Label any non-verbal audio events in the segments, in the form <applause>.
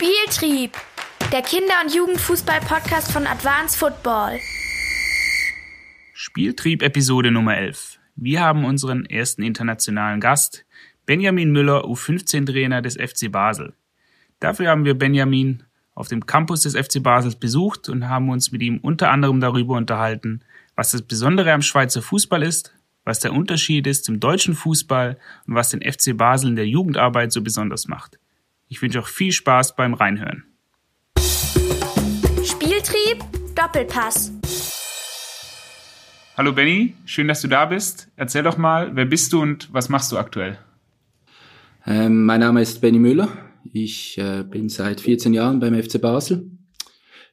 Spieltrieb, der Kinder- und Jugendfußball-Podcast von Advanced Football. Spieltrieb Episode Nummer 11. Wir haben unseren ersten internationalen Gast, Benjamin Müller, U15-Trainer des FC Basel. Dafür haben wir Benjamin auf dem Campus des FC Basels besucht und haben uns mit ihm unter anderem darüber unterhalten, was das Besondere am Schweizer Fußball ist, was der Unterschied ist zum deutschen Fußball und was den FC Basel in der Jugendarbeit so besonders macht. Ich wünsche auch viel Spaß beim Reinhören. Spieltrieb, Doppelpass. Hallo Benny, schön, dass du da bist. Erzähl doch mal, wer bist du und was machst du aktuell? Ähm, mein Name ist Benny Müller. Ich äh, bin seit 14 Jahren beim FC Basel.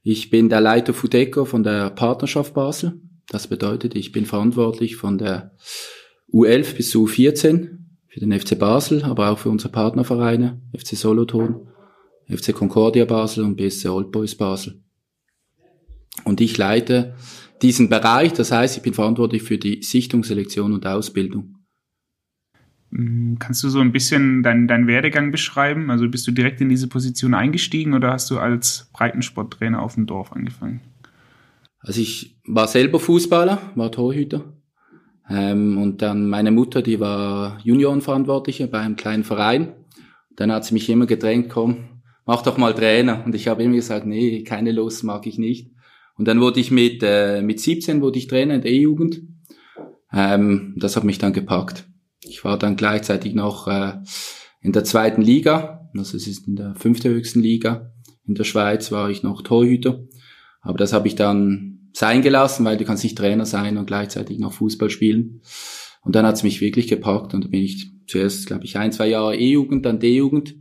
Ich bin der Leiter Fudeco von der Partnerschaft Basel. Das bedeutet, ich bin verantwortlich von der U11 bis zu U14 für den FC Basel, aber auch für unsere Partnervereine, FC Solothurn, FC Concordia Basel und BSC Old Boys Basel. Und ich leite diesen Bereich, das heißt, ich bin verantwortlich für die Sichtung, Selektion und Ausbildung. Mm, kannst du so ein bisschen deinen dein Werdegang beschreiben? Also bist du direkt in diese Position eingestiegen oder hast du als Breitensporttrainer auf dem Dorf angefangen? Also ich war selber Fußballer, war Torhüter. Ähm, und dann meine Mutter, die war Juniorenverantwortliche bei einem kleinen Verein. Dann hat sie mich immer gedrängt, komm, mach doch mal Trainer. Und ich habe immer gesagt, nee, keine Lust, mag ich nicht. Und dann wurde ich mit, äh, mit 17 wurde ich Trainer in der E-Jugend. Ähm, das hat mich dann gepackt. Ich war dann gleichzeitig noch äh, in der zweiten Liga, also es ist in der fünften höchsten Liga. In der Schweiz war ich noch Torhüter. Aber das habe ich dann sein gelassen, weil du kannst nicht Trainer sein und gleichzeitig noch Fußball spielen. Und dann hat's mich wirklich gepackt und da bin ich zuerst, glaube ich, ein, zwei Jahre E-Jugend, dann D-Jugend.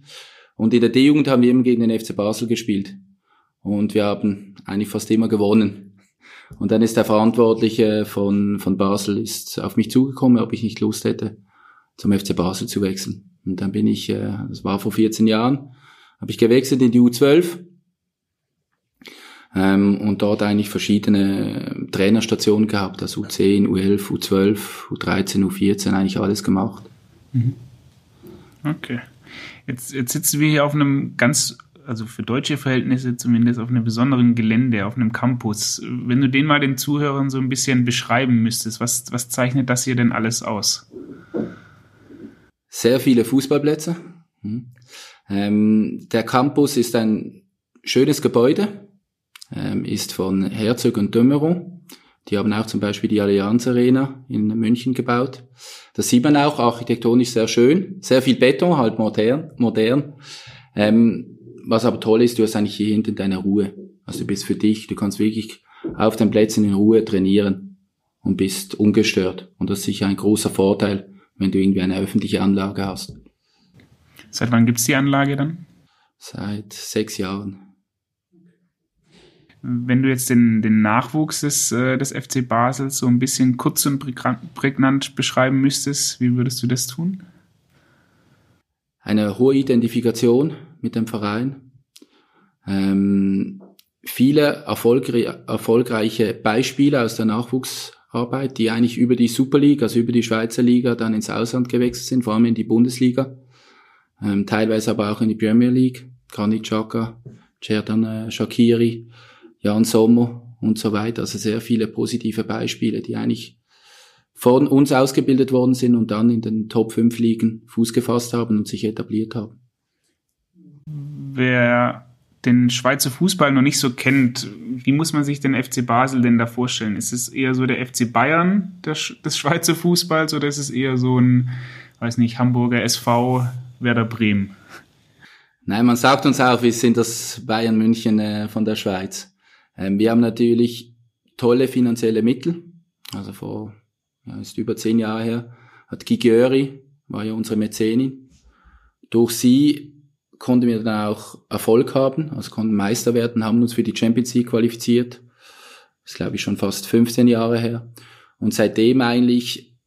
Und in der D-Jugend haben wir eben gegen den FC Basel gespielt. Und wir haben eigentlich fast immer gewonnen. Und dann ist der Verantwortliche von, von Basel ist auf mich zugekommen, ob ich nicht Lust hätte, zum FC Basel zu wechseln. Und dann bin ich, äh, das war vor 14 Jahren, habe ich gewechselt in die U12 ähm, und dort eigentlich verschiedene Trainerstationen gehabt, also U10, U11, U12, U13, U14, eigentlich alles gemacht. Mhm. Okay. Jetzt, jetzt sitzen wir hier auf einem ganz, also für deutsche Verhältnisse zumindest, auf einem besonderen Gelände, auf einem Campus. Wenn du den mal den Zuhörern so ein bisschen beschreiben müsstest, was, was zeichnet das hier denn alles aus? Sehr viele Fußballplätze. Mhm. Ähm, der Campus ist ein schönes Gebäude, ähm, ist von Herzog und Dömerow. Die haben auch zum Beispiel die Allianz Arena in München gebaut. Das sieht man auch architektonisch sehr schön. Sehr viel Beton, halt modern. modern. Ähm, was aber toll ist, du hast eigentlich hier hinten deine Ruhe. Also du bist für dich, du kannst wirklich auf den Plätzen in Ruhe trainieren und bist ungestört. Und das ist sicher ein großer Vorteil, wenn du irgendwie eine öffentliche Anlage hast. Seit wann gibt's die Anlage dann? Seit sechs Jahren. Wenn du jetzt den, den Nachwuchs des, äh, des FC Basel so ein bisschen kurz und prägnant beschreiben müsstest, wie würdest du das tun? Eine hohe Identifikation mit dem Verein. Ähm, viele erfolgre erfolgreiche Beispiele aus der Nachwuchsarbeit, die eigentlich über die Super League, also über die Schweizer Liga, dann ins Ausland gewechselt sind, vor allem in die Bundesliga, ähm, teilweise aber auch in die Premier League. Granit Xhaka, Cerdan äh, Shakiri, Jan Sommer und so weiter. Also sehr viele positive Beispiele, die eigentlich von uns ausgebildet worden sind und dann in den Top 5 Ligen Fuß gefasst haben und sich etabliert haben. Wer den Schweizer Fußball noch nicht so kennt, wie muss man sich den FC Basel denn da vorstellen? Ist es eher so der FC Bayern des, des Schweizer Fußballs oder ist es eher so ein, weiß nicht, Hamburger SV, Werder Bremen? Nein, man sagt uns auch, wir sind das Bayern München äh, von der Schweiz. Ähm, wir haben natürlich tolle finanzielle Mittel. Also vor, ja, ist über zehn Jahre her, hat Gigiöri, war ja unsere Mäzenin. Durch sie konnten wir dann auch Erfolg haben, also konnten Meister werden, haben uns für die Champions League qualifiziert. Das ist, glaube ich, schon fast 15 Jahre her. Und seitdem eigentlich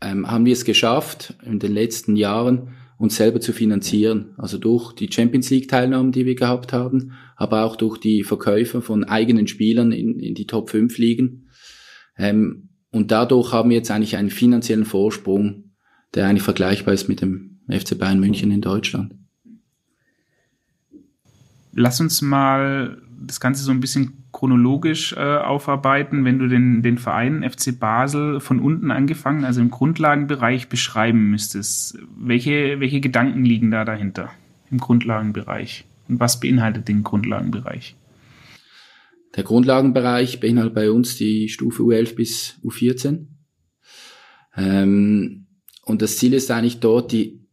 ähm, haben wir es geschafft, in den letzten Jahren uns selber zu finanzieren. Also durch die Champions League Teilnahmen, die wir gehabt haben, aber auch durch die Verkäufe von eigenen Spielern in, in die Top 5 Ligen. Ähm, und dadurch haben wir jetzt eigentlich einen finanziellen Vorsprung, der eigentlich vergleichbar ist mit dem FC Bayern München in Deutschland. Lass uns mal das Ganze so ein bisschen chronologisch äh, aufarbeiten, wenn du den, den Verein FC Basel von unten angefangen, also im Grundlagenbereich beschreiben müsstest. Welche, welche Gedanken liegen da dahinter im Grundlagenbereich? Und was beinhaltet den Grundlagenbereich? Der Grundlagenbereich beinhaltet bei uns die Stufe U11 bis U14. Ähm, und das Ziel ist eigentlich dort, die,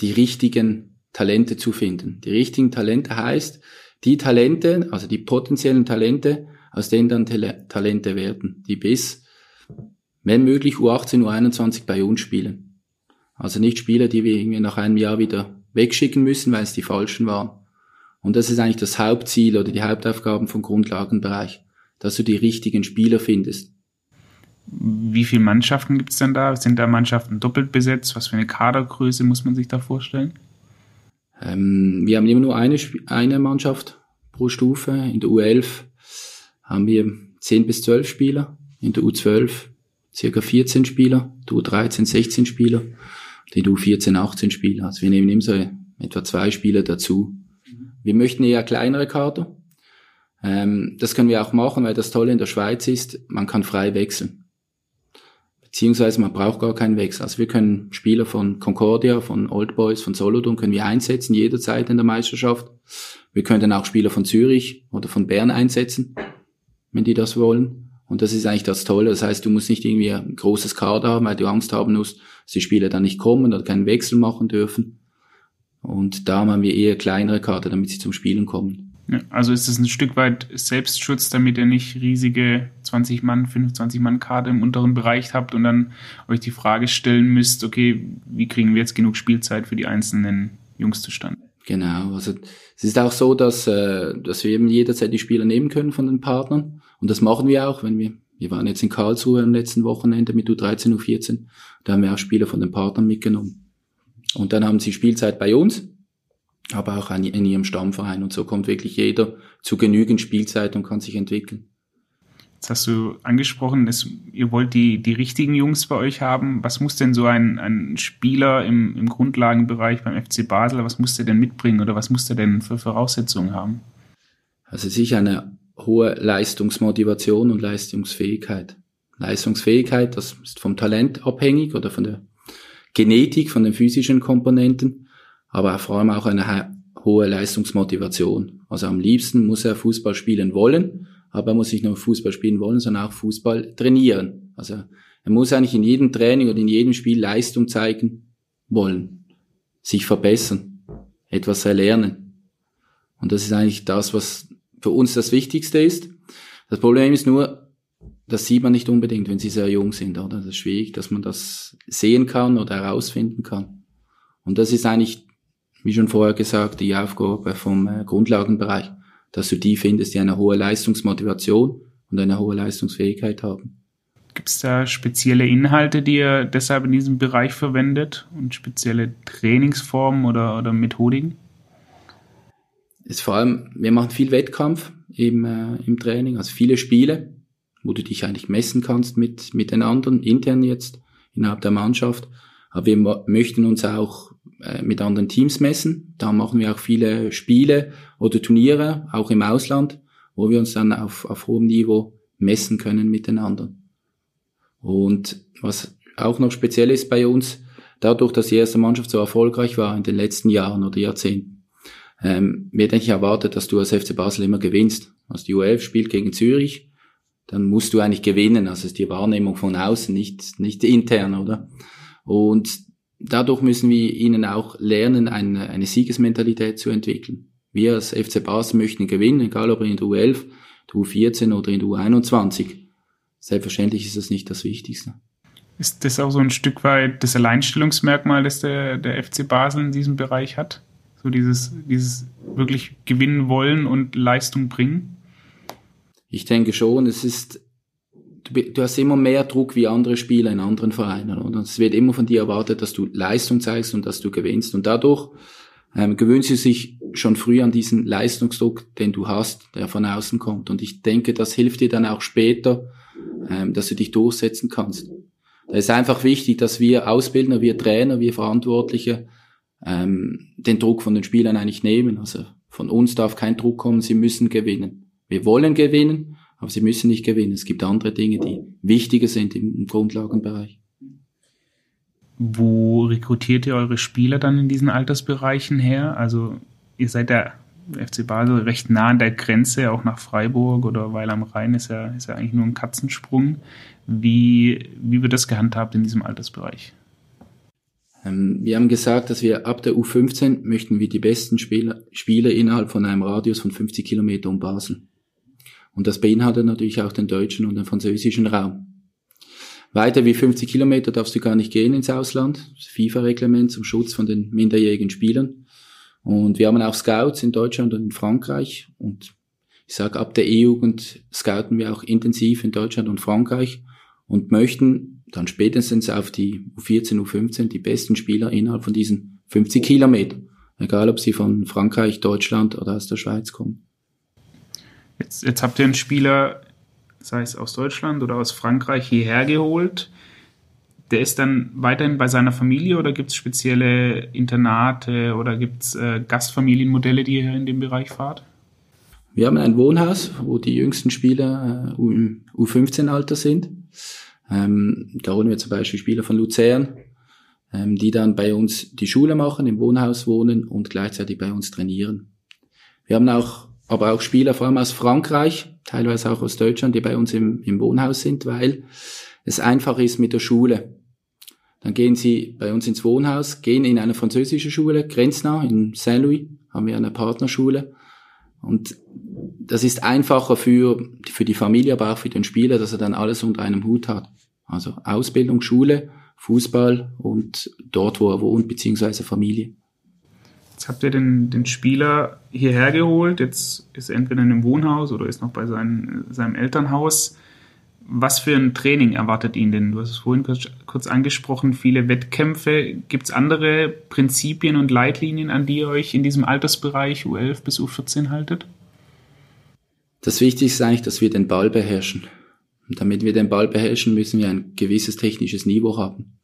die richtigen Talente zu finden. Die richtigen Talente heißt, die Talente, also die potenziellen Talente, aus denen dann Talente werden, die bis, wenn möglich, U18, U21 bei uns spielen. Also nicht Spieler, die wir irgendwie nach einem Jahr wieder wegschicken müssen, weil es die falschen waren. Und das ist eigentlich das Hauptziel oder die Hauptaufgaben vom Grundlagenbereich, dass du die richtigen Spieler findest. Wie viele Mannschaften gibt es denn da? Sind da Mannschaften doppelt besetzt? Was für eine Kadergröße muss man sich da vorstellen? Ähm, wir haben immer nur eine, eine Mannschaft pro Stufe. In der U11 haben wir 10 bis 12 Spieler. In der U12 circa 14 Spieler. Der U13 16 Spieler. Der U14 18 Spieler. Also wir nehmen immer so etwa zwei Spieler dazu. Wir möchten eher kleinere Kader. Ähm, das können wir auch machen, weil das Tolle in der Schweiz ist, man kann frei wechseln beziehungsweise man braucht gar keinen Wechsel. Also wir können Spieler von Concordia, von Old Boys, von Solothurn können wir einsetzen, jederzeit in der Meisterschaft. Wir können auch Spieler von Zürich oder von Bern einsetzen, wenn die das wollen. Und das ist eigentlich das Tolle. Das heißt, du musst nicht irgendwie ein großes Kader haben, weil du Angst haben musst, dass die Spieler dann nicht kommen oder keinen Wechsel machen dürfen. Und da haben wir eher kleinere Kader, damit sie zum Spielen kommen. Ja, also ist es ein Stück weit Selbstschutz, damit ihr nicht riesige 20 Mann, 25 Mann Kader im unteren Bereich habt und dann euch die Frage stellen müsst, okay, wie kriegen wir jetzt genug Spielzeit für die einzelnen Jungs zustande? Genau, also es ist auch so, dass, äh, dass wir eben jederzeit die Spieler nehmen können von den Partnern und das machen wir auch, wenn wir, wir waren jetzt in Karlsruhe am letzten Wochenende mit U13, U14, da haben wir auch Spieler von den Partnern mitgenommen. Und dann haben sie Spielzeit bei uns aber auch in ihrem Stammverein. Und so kommt wirklich jeder zu genügend Spielzeit und kann sich entwickeln. Jetzt hast du angesprochen, dass ihr wollt die, die richtigen Jungs bei euch haben. Was muss denn so ein, ein Spieler im, im Grundlagenbereich beim FC Basel, was muss der denn mitbringen oder was muss der denn für Voraussetzungen haben? Also sicher eine hohe Leistungsmotivation und Leistungsfähigkeit. Leistungsfähigkeit, das ist vom Talent abhängig oder von der Genetik, von den physischen Komponenten aber vor allem auch eine hohe Leistungsmotivation. Also am liebsten muss er Fußball spielen wollen, aber er muss nicht nur Fußball spielen wollen, sondern auch Fußball trainieren. Also er muss eigentlich in jedem Training oder in jedem Spiel Leistung zeigen wollen, sich verbessern, etwas erlernen. Und das ist eigentlich das, was für uns das Wichtigste ist. Das Problem ist nur, das sieht man nicht unbedingt, wenn sie sehr jung sind, oder? Das ist schwierig, dass man das sehen kann oder herausfinden kann. Und das ist eigentlich wie schon vorher gesagt, die Aufgabe vom äh, Grundlagenbereich, dass du die findest, die eine hohe Leistungsmotivation und eine hohe Leistungsfähigkeit haben. Gibt es da spezielle Inhalte, die ihr deshalb in diesem Bereich verwendet und spezielle Trainingsformen oder, oder Methodiken? Ist vor allem, wir machen viel Wettkampf im, äh, im Training, also viele Spiele, wo du dich eigentlich messen kannst mit, mit den anderen, intern jetzt, innerhalb der Mannschaft. Aber wir möchten uns auch mit anderen Teams messen. Da machen wir auch viele Spiele oder Turniere, auch im Ausland, wo wir uns dann auf, auf hohem Niveau messen können miteinander. Und was auch noch speziell ist bei uns, dadurch, dass die erste Mannschaft so erfolgreich war in den letzten Jahren oder Jahrzehnten, ähm, wird eigentlich erwartet, dass du als FC Basel immer gewinnst. Also die UF spielt gegen Zürich, dann musst du eigentlich gewinnen. Also ist die Wahrnehmung von außen, nicht, nicht intern, oder? Und dadurch müssen wir ihnen auch lernen, eine, eine Siegesmentalität zu entwickeln. Wir als FC Basel möchten gewinnen, egal ob in der U11, der U14 oder in der U21. Selbstverständlich ist das nicht das Wichtigste. Ist das auch so ein Stück weit das Alleinstellungsmerkmal, das der, der FC Basel in diesem Bereich hat? So dieses, dieses wirklich gewinnen wollen und Leistung bringen? Ich denke schon, es ist du, du hast immer mehr Druck wie andere Spieler in anderen Vereinen. Und es wird immer von dir erwartet, dass du Leistung zeigst und dass du gewinnst. Und dadurch ähm, gewöhnst du sich schon früh an diesen Leistungsdruck, den du hast, der von außen kommt. Und ich denke, das hilft dir dann auch später, ähm, dass du dich durchsetzen kannst. Da ist einfach wichtig, dass wir Ausbildner, wir Trainer, wir Verantwortliche ähm, den Druck von den Spielern eigentlich nehmen. Also Von uns darf kein Druck kommen, sie müssen gewinnen. Wir wollen gewinnen, aber sie müssen nicht gewinnen. Es gibt andere Dinge, die wichtiger sind im Grundlagenbereich. Wo rekrutiert ihr eure Spieler dann in diesen Altersbereichen her? Also ihr seid ja FC Basel recht nah an der Grenze, auch nach Freiburg oder Weil am Rhein ist ja, ist ja eigentlich nur ein Katzensprung. Wie, wie wird das gehandhabt in diesem Altersbereich? Ähm, wir haben gesagt, dass wir ab der U15 möchten wir die besten Spieler, Spieler innerhalb von einem Radius von 50 Kilometer um Basel. Und das beinhaltet natürlich auch den deutschen und den französischen Raum. Weiter wie 50 Kilometer darfst du gar nicht gehen ins Ausland. FIFA-Reglement zum Schutz von den minderjährigen Spielern. Und wir haben auch Scouts in Deutschland und in Frankreich. Und ich sage, ab der E-Jugend scouten wir auch intensiv in Deutschland und Frankreich und möchten dann spätestens auf die U14, U15 die besten Spieler innerhalb von diesen 50 Kilometern. Egal, ob sie von Frankreich, Deutschland oder aus der Schweiz kommen. Jetzt, jetzt habt ihr einen Spieler, sei es aus Deutschland oder aus Frankreich, hierher geholt. Der ist dann weiterhin bei seiner Familie oder gibt es spezielle Internate oder gibt es äh, Gastfamilienmodelle, die ihr in dem Bereich fahrt? Wir haben ein Wohnhaus, wo die jüngsten Spieler äh, im U15-Alter sind. Ähm, da holen wir zum Beispiel Spieler von Luzern, ähm, die dann bei uns die Schule machen, im Wohnhaus wohnen und gleichzeitig bei uns trainieren. Wir haben auch, aber auch Spieler vor allem aus Frankreich, teilweise auch aus Deutschland, die bei uns im, im Wohnhaus sind, weil es einfach ist mit der Schule. Dann gehen sie bei uns ins Wohnhaus, gehen in eine französische Schule, grenznah, in Saint-Louis, haben wir eine Partnerschule. Und das ist einfacher für, für die Familie, aber auch für den Spieler, dass er dann alles unter einem Hut hat. Also Ausbildung, Schule, Fußball und dort, wo er wohnt, beziehungsweise Familie. Jetzt habt ihr den, den Spieler hierher geholt, jetzt ist er entweder in einem Wohnhaus oder ist noch bei seinen, seinem Elternhaus. Was für ein Training erwartet ihn denn? Du hast es vorhin kurz, kurz angesprochen, viele Wettkämpfe. Gibt es andere Prinzipien und Leitlinien, an die ihr euch in diesem Altersbereich U11 bis U14 haltet? Das Wichtigste ist eigentlich, dass wir den Ball beherrschen. Und damit wir den Ball beherrschen, müssen wir ein gewisses technisches Niveau haben.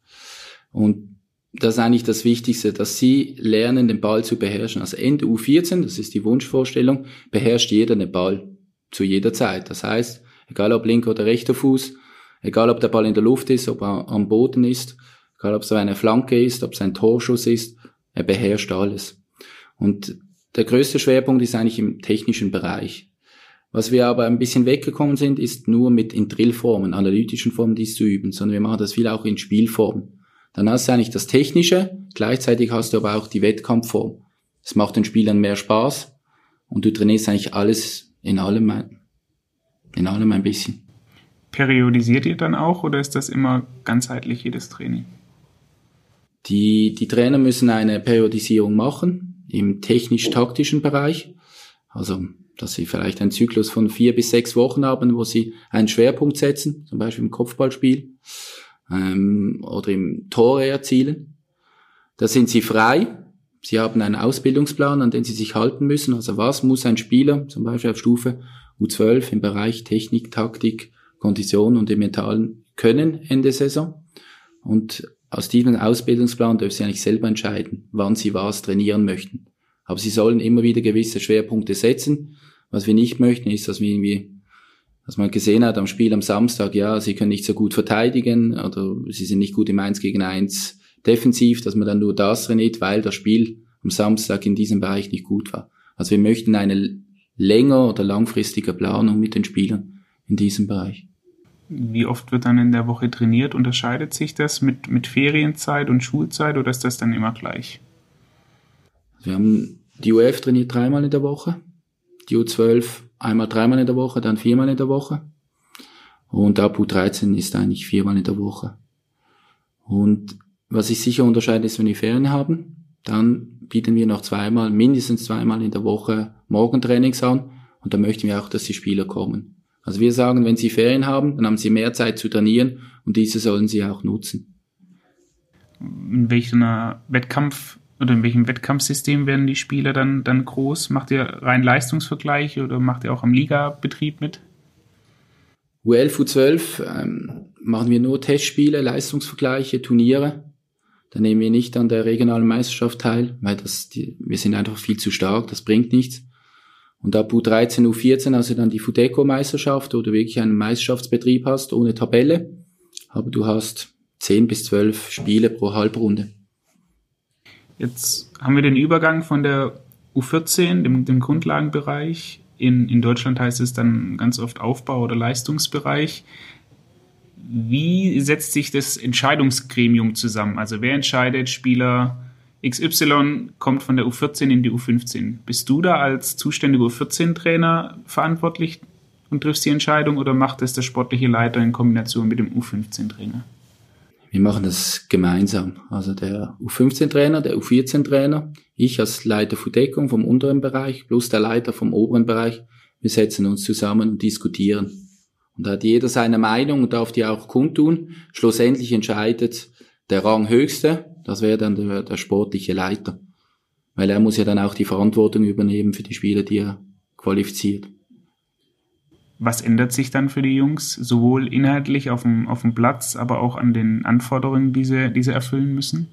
Und das ist eigentlich das Wichtigste, dass sie lernen, den Ball zu beherrschen. Also Ende U14, das ist die Wunschvorstellung, beherrscht jeder den Ball zu jeder Zeit. Das heißt, egal ob linker oder rechter Fuß, egal ob der Ball in der Luft ist, ob er am Boden ist, egal ob es eine Flanke ist, ob es ein Torschuss ist, er beherrscht alles. Und der größte Schwerpunkt ist eigentlich im technischen Bereich. Was wir aber ein bisschen weggekommen sind, ist nur mit in Drillformen, analytischen Formen dies zu üben, sondern wir machen das viel auch in Spielformen. Dann hast du eigentlich das Technische, gleichzeitig hast du aber auch die Wettkampfform. Es macht den Spielern mehr Spaß und du trainierst eigentlich alles in allem, in allem ein bisschen. Periodisiert ihr dann auch oder ist das immer ganzheitlich jedes Training? Die, die Trainer müssen eine Periodisierung machen im technisch-taktischen Bereich. Also dass sie vielleicht einen Zyklus von vier bis sechs Wochen haben, wo sie einen Schwerpunkt setzen, zum Beispiel im Kopfballspiel ähm, oder im Tore erzielen. Da sind sie frei. Sie haben einen Ausbildungsplan, an den sie sich halten müssen. Also was muss ein Spieler, zum Beispiel auf Stufe U12 im Bereich Technik, Taktik, Kondition und im Mentalen können Ende Saison. Und aus diesem Ausbildungsplan dürfen sie eigentlich selber entscheiden, wann sie was trainieren möchten. Aber sie sollen immer wieder gewisse Schwerpunkte setzen. Was wir nicht möchten, ist, dass wir irgendwie, dass man gesehen hat am Spiel am Samstag, ja, sie können nicht so gut verteidigen oder sie sind nicht gut im 1 gegen 1 defensiv, dass man dann nur das trainiert, weil das Spiel am Samstag in diesem Bereich nicht gut war. Also wir möchten eine länger oder langfristige Planung mit den Spielern in diesem Bereich. Wie oft wird dann in der Woche trainiert? Unterscheidet sich das mit, mit Ferienzeit und Schulzeit oder ist das dann immer gleich? Wir haben die UF trainiert dreimal in der Woche, die U12 einmal dreimal in der Woche, dann viermal in der Woche. Und ab U13 ist eigentlich viermal in der Woche. Und was sich sicher unterscheidet, ist, wenn wir Ferien haben, dann bieten wir noch zweimal, mindestens zweimal in der Woche Morgentrainings an. Und da möchten wir auch, dass die Spieler kommen. Also wir sagen, wenn sie Ferien haben, dann haben sie mehr Zeit zu trainieren und diese sollen sie auch nutzen. In welcher Wettkampf oder in welchem Wettkampfsystem werden die Spieler dann, dann groß? Macht ihr rein Leistungsvergleiche oder macht ihr auch am Ligabetrieb mit? U11, U12 ähm, machen wir nur Testspiele, Leistungsvergleiche, Turniere. Da nehmen wir nicht an der regionalen Meisterschaft teil, weil das, die, wir sind einfach viel zu stark, das bringt nichts. Und ab U13, U14 also dann die Fudeco-Meisterschaft, wo du wirklich einen Meisterschaftsbetrieb hast, ohne Tabelle. Aber du hast 10 bis 12 Spiele pro Halbrunde. Jetzt haben wir den Übergang von der U14, dem, dem Grundlagenbereich. In, in Deutschland heißt es dann ganz oft Aufbau- oder Leistungsbereich. Wie setzt sich das Entscheidungsgremium zusammen? Also wer entscheidet, Spieler XY kommt von der U14 in die U15. Bist du da als zuständiger U14-Trainer verantwortlich und triffst die Entscheidung oder macht es der sportliche Leiter in Kombination mit dem U15-Trainer? Wir machen das gemeinsam. Also der U15-Trainer, der U14-Trainer, ich als Leiter für Deckung vom unteren Bereich plus der Leiter vom oberen Bereich. Wir setzen uns zusammen und diskutieren. Und da hat jeder seine Meinung und darf die auch kundtun. Schlussendlich entscheidet der Ranghöchste, das wäre dann der, der sportliche Leiter. Weil er muss ja dann auch die Verantwortung übernehmen für die Spieler, die er qualifiziert. Was ändert sich dann für die Jungs, sowohl inhaltlich auf dem, auf dem Platz, aber auch an den Anforderungen, die sie, die sie erfüllen müssen?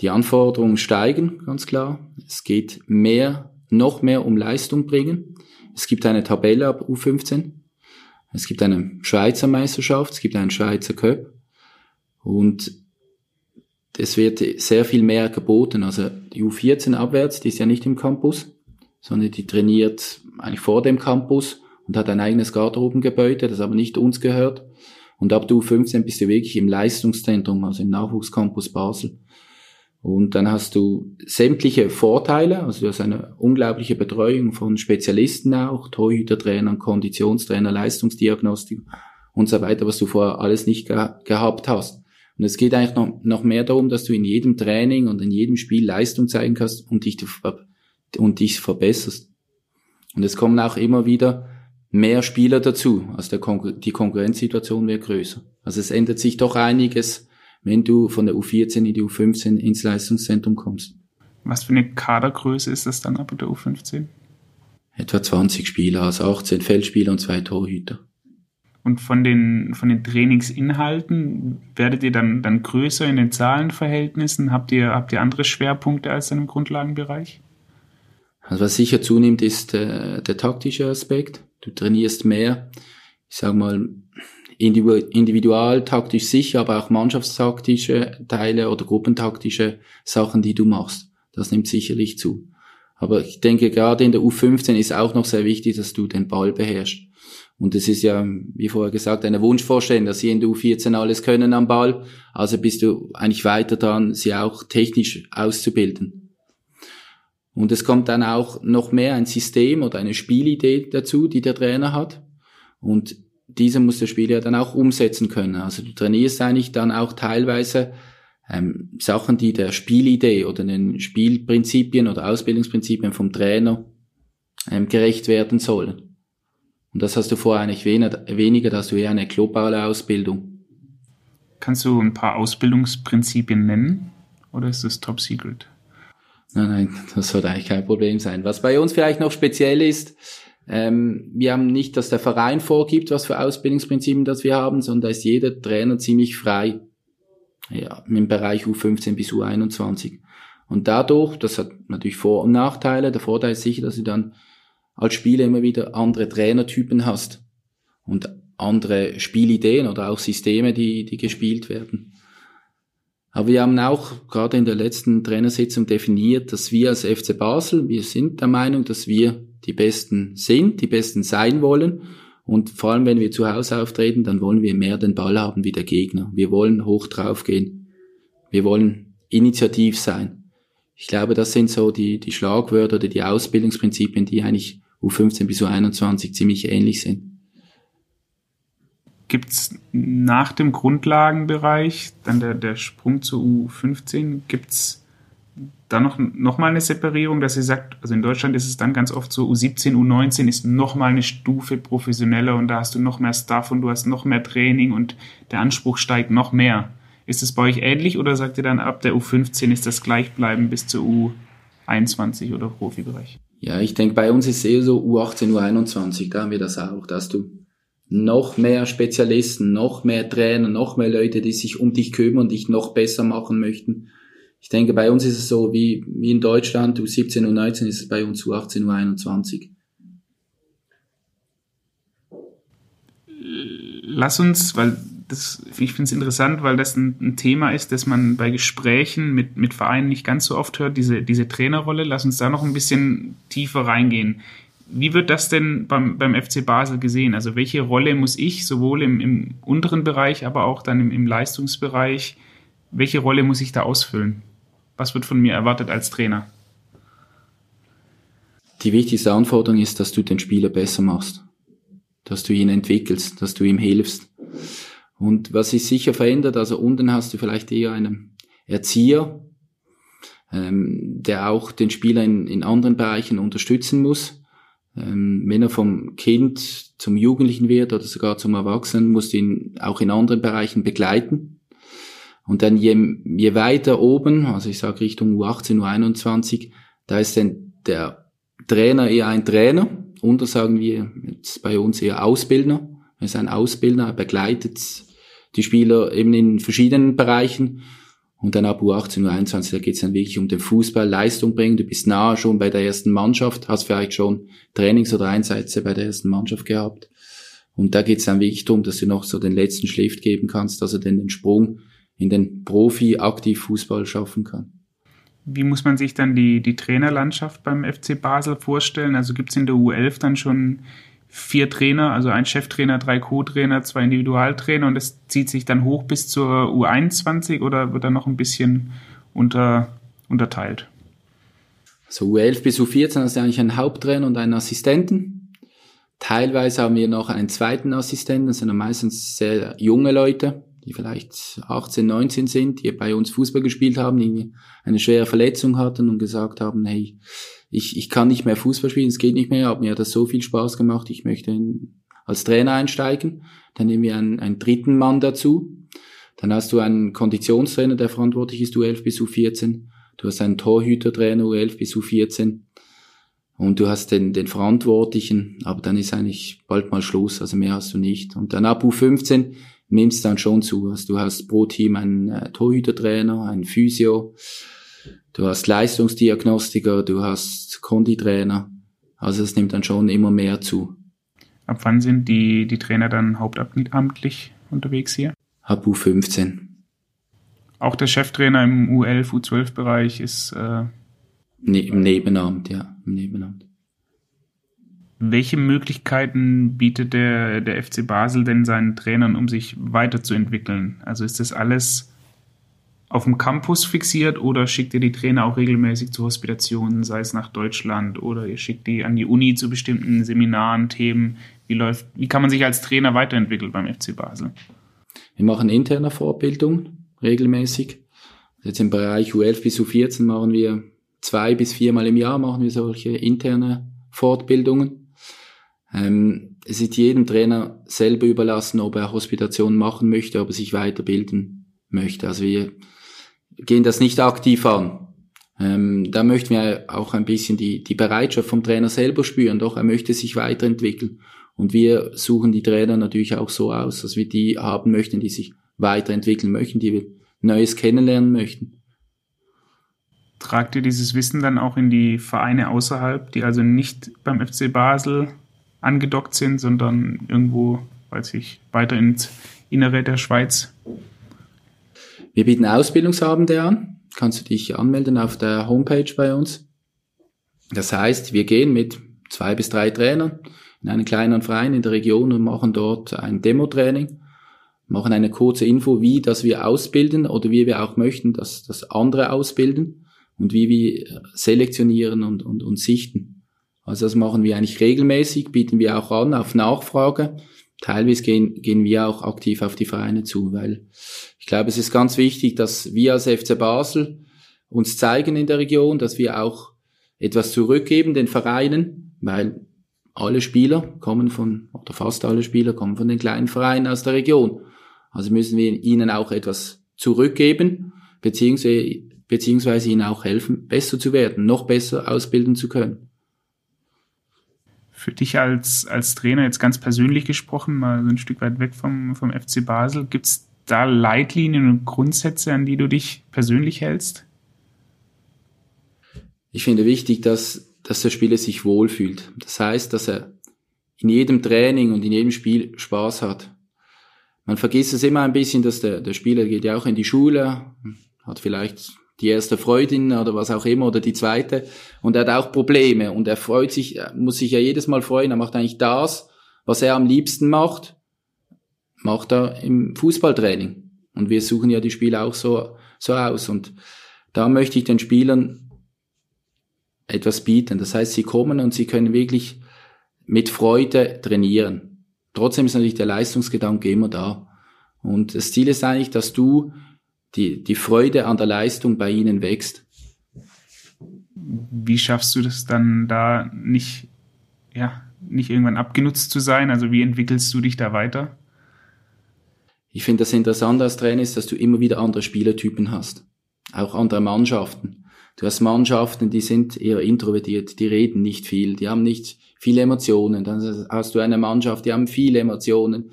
Die Anforderungen steigen, ganz klar. Es geht mehr, noch mehr um Leistung bringen. Es gibt eine Tabelle ab U15. Es gibt eine Schweizer Meisterschaft, es gibt einen Schweizer Cup. Und es wird sehr viel mehr geboten. Also die U14 abwärts, die ist ja nicht im Campus, sondern die trainiert eigentlich vor dem Campus und hat ein eigenes Garderobengebäude, das aber nicht uns gehört. Und ab du 15 bist du wirklich im Leistungszentrum, also im Nachwuchscampus Basel. Und dann hast du sämtliche Vorteile, also du hast eine unglaubliche Betreuung von Spezialisten auch, Torhütertrainern, Konditionstrainer, Leistungsdiagnostik und so weiter, was du vorher alles nicht ge gehabt hast. Und es geht eigentlich noch, noch mehr darum, dass du in jedem Training und in jedem Spiel Leistung zeigen kannst und dich, und dich verbesserst. Und es kommen auch immer wieder mehr Spieler dazu. Also Konkur die Konkurrenzsituation wird größer. Also es ändert sich doch einiges, wenn du von der U14 in die U15 ins Leistungszentrum kommst. Was für eine Kadergröße ist das dann ab der U15? Etwa 20 Spieler, also 18 Feldspieler und zwei Torhüter. Und von den, von den Trainingsinhalten werdet ihr dann, dann größer in den Zahlenverhältnissen? Habt ihr, habt ihr andere Schwerpunkte als dann im Grundlagenbereich? Also was sicher zunimmt, ist äh, der taktische Aspekt. Du trainierst mehr, ich sag mal, individual taktisch sicher, aber auch mannschaftstaktische Teile oder gruppentaktische Sachen, die du machst. Das nimmt sicherlich zu. Aber ich denke, gerade in der U15 ist auch noch sehr wichtig, dass du den Ball beherrschst. Und es ist ja, wie vorher gesagt, eine Wunschvorstellung, dass sie in der U14 alles können am Ball. Also bist du eigentlich weiter dran, sie auch technisch auszubilden. Und es kommt dann auch noch mehr ein System oder eine Spielidee dazu, die der Trainer hat. Und diese muss der Spieler dann auch umsetzen können. Also du trainierst eigentlich dann auch teilweise ähm, Sachen, die der Spielidee oder den Spielprinzipien oder Ausbildungsprinzipien vom Trainer ähm, gerecht werden sollen. Und das hast du vorher eigentlich weniger, da hast du eher eine globale Ausbildung. Kannst du ein paar Ausbildungsprinzipien nennen oder ist das top secret? Nein, nein, das sollte eigentlich kein Problem sein. Was bei uns vielleicht noch speziell ist, ähm, wir haben nicht, dass der Verein vorgibt, was für Ausbildungsprinzipien das wir haben, sondern da ist jeder Trainer ziemlich frei. Ja, im Bereich U15 bis U21. Und dadurch, das hat natürlich Vor- und Nachteile. Der Vorteil ist sicher, dass du dann als Spieler immer wieder andere Trainertypen hast und andere Spielideen oder auch Systeme, die, die gespielt werden. Aber wir haben auch gerade in der letzten Trainersitzung definiert, dass wir als FC Basel, wir sind der Meinung, dass wir die Besten sind, die Besten sein wollen. Und vor allem, wenn wir zu Hause auftreten, dann wollen wir mehr den Ball haben wie der Gegner. Wir wollen hoch drauf gehen. Wir wollen initiativ sein. Ich glaube, das sind so die, die Schlagwörter oder die Ausbildungsprinzipien, die eigentlich U15 bis U21 ziemlich ähnlich sind. Gibt es nach dem Grundlagenbereich, dann der, der Sprung zur U15, gibt es da noch, noch mal eine Separierung, dass ihr sagt, also in Deutschland ist es dann ganz oft so, U17, U19 ist noch mal eine Stufe professioneller und da hast du noch mehr Stuff und du hast noch mehr Training und der Anspruch steigt noch mehr. Ist es bei euch ähnlich oder sagt ihr dann ab der U15 ist das gleichbleiben bis zur U21 oder Profibereich? Ja, ich denke, bei uns ist es eher so U18, U21, da haben wir das auch, dass du noch mehr Spezialisten, noch mehr Trainer, noch mehr Leute, die sich um dich kümmern und dich noch besser machen möchten. Ich denke, bei uns ist es so wie, wie in Deutschland, U17 und 19 ist es bei uns U18 und 21. Lass uns, weil das, ich finde es interessant, weil das ein, ein, Thema ist, das man bei Gesprächen mit, mit Vereinen nicht ganz so oft hört, diese, diese Trainerrolle. Lass uns da noch ein bisschen tiefer reingehen. Wie wird das denn beim, beim FC Basel gesehen? Also welche Rolle muss ich sowohl im, im unteren Bereich, aber auch dann im, im Leistungsbereich, welche Rolle muss ich da ausfüllen? Was wird von mir erwartet als Trainer? Die wichtigste Anforderung ist, dass du den Spieler besser machst, dass du ihn entwickelst, dass du ihm hilfst. Und was sich sicher verändert, also unten hast du vielleicht eher einen Erzieher, ähm, der auch den Spieler in, in anderen Bereichen unterstützen muss ähm, wenn er vom Kind zum Jugendlichen wird oder sogar zum Erwachsenen, musst du ihn auch in anderen Bereichen begleiten. Und dann je, je weiter oben, also ich sage Richtung U18, U21, da ist dann der Trainer eher ein Trainer. Unter sagen wir jetzt bei uns eher Ausbildner. Er ist ein Ausbildner, er begleitet die Spieler eben in verschiedenen Bereichen. Und dann ab U18, U21, da geht es dann wirklich um den Fußball, Leistung bringen. Du bist nahe schon bei der ersten Mannschaft, hast vielleicht schon Trainings- oder Einsätze bei der ersten Mannschaft gehabt. Und da geht es dann wirklich darum, dass du noch so den letzten Schliff geben kannst, dass er dann den Sprung in den Profi-Aktiv-Fußball schaffen kann. Wie muss man sich dann die, die Trainerlandschaft beim FC Basel vorstellen? Also gibt es in der U11 dann schon vier Trainer, also ein Cheftrainer, drei Co-Trainer, zwei Individualtrainer und das zieht sich dann hoch bis zur U21 oder wird dann noch ein bisschen unter, unterteilt? So U11 bis U14 hast du eigentlich einen Haupttrainer und einen Assistenten. Teilweise haben wir noch einen zweiten Assistenten, das sind dann meistens sehr junge Leute, die vielleicht 18, 19 sind, die bei uns Fußball gespielt haben, die eine schwere Verletzung hatten und gesagt haben, hey, ich, ich kann nicht mehr Fußball spielen, es geht nicht mehr, aber mir hat das so viel Spaß gemacht, ich möchte in, als Trainer einsteigen. Dann nehmen wir einen, einen dritten Mann dazu. Dann hast du einen Konditionstrainer, der verantwortlich ist, U11 bis U14. Du hast einen Torhütertrainer, U11 bis U14. Und du hast den, den Verantwortlichen, aber dann ist eigentlich bald mal Schluss, also mehr hast du nicht. Und dann ab U15 nimmst du dann schon zu. Also du hast pro Team einen äh, Torhütertrainer, einen Physio, du hast Leistungsdiagnostiker, du hast Konditrainer. Also es nimmt dann schon immer mehr zu. Ab wann sind die, die Trainer dann hauptamtlich unterwegs hier? Ab U15. Auch der Cheftrainer im U11, U12-Bereich ist äh ne im Nebenamt, ja, im Nebenamt. Welche Möglichkeiten bietet der, der FC Basel denn seinen Trainern, um sich weiterzuentwickeln? Also ist das alles auf dem Campus fixiert oder schickt ihr die Trainer auch regelmäßig zu Hospitationen, sei es nach Deutschland oder ihr schickt die an die Uni zu bestimmten Seminaren, Themen? Wie läuft, wie kann man sich als Trainer weiterentwickeln beim FC Basel? Wir machen interne Vorbildung regelmäßig. Jetzt im Bereich U11 bis U14 machen wir zwei bis viermal im Jahr machen wir solche interne Fortbildungen. Ähm, es ist jedem Trainer selber überlassen, ob er Hospitation machen möchte, ob er sich weiterbilden möchte. Also wir gehen das nicht aktiv an. Ähm, da möchten wir auch ein bisschen die, die Bereitschaft vom Trainer selber spüren, doch er möchte sich weiterentwickeln. Und wir suchen die Trainer natürlich auch so aus, dass wir die haben möchten, die sich weiterentwickeln möchten, die wir Neues kennenlernen möchten. Tragt ihr dieses Wissen dann auch in die Vereine außerhalb, die also nicht beim FC Basel angedockt sind, sondern irgendwo, weiß ich, weiter ins Innere der Schweiz? Wir bieten Ausbildungsabende an. Kannst du dich anmelden auf der Homepage bei uns. Das heißt, wir gehen mit zwei bis drei Trainern in einen kleinen Verein in der Region und machen dort ein Demo-Training, machen eine kurze Info, wie das wir ausbilden oder wie wir auch möchten, dass das andere ausbilden und wie wir selektionieren und, und, und sichten. Also das machen wir eigentlich regelmäßig, bieten wir auch an auf Nachfrage teilweise gehen, gehen wir auch aktiv auf die Vereine zu, weil ich glaube, es ist ganz wichtig, dass wir als FC Basel uns zeigen in der Region, dass wir auch etwas zurückgeben den Vereinen, weil alle Spieler kommen von, oder fast alle Spieler kommen von den kleinen Vereinen aus der Region. Also müssen wir ihnen auch etwas zurückgeben, beziehungsweise, beziehungsweise ihnen auch helfen, besser zu werden, noch besser ausbilden zu können. Für dich als, als Trainer jetzt ganz persönlich gesprochen, mal so ein Stück weit weg vom, vom FC Basel, gibt es da Leitlinien und Grundsätze, an die du dich persönlich hältst? Ich finde wichtig, dass, dass der Spieler sich wohlfühlt. Das heißt, dass er in jedem Training und in jedem Spiel Spaß hat. Man vergisst es immer ein bisschen, dass der, der Spieler geht ja auch in die Schule, hat vielleicht die erste Freundin oder was auch immer oder die zweite und er hat auch Probleme und er freut sich, muss sich ja jedes Mal freuen, er macht eigentlich das, was er am liebsten macht, macht er im Fußballtraining und wir suchen ja die Spieler auch so, so aus und da möchte ich den Spielern etwas bieten. Das heißt, sie kommen und sie können wirklich mit Freude trainieren. Trotzdem ist natürlich der Leistungsgedanke immer da. Und das Ziel ist eigentlich, dass du die, die Freude an der Leistung bei ihnen wächst. Wie schaffst du das dann da nicht, ja, nicht irgendwann abgenutzt zu sein? Also wie entwickelst du dich da weiter? Ich finde das Interessante als Trainer ist, dass du immer wieder andere Spielertypen hast. Auch andere Mannschaften. Du hast Mannschaften, die sind eher introvertiert, die reden nicht viel, die haben nicht viele Emotionen. Dann hast du eine Mannschaft, die haben viele Emotionen,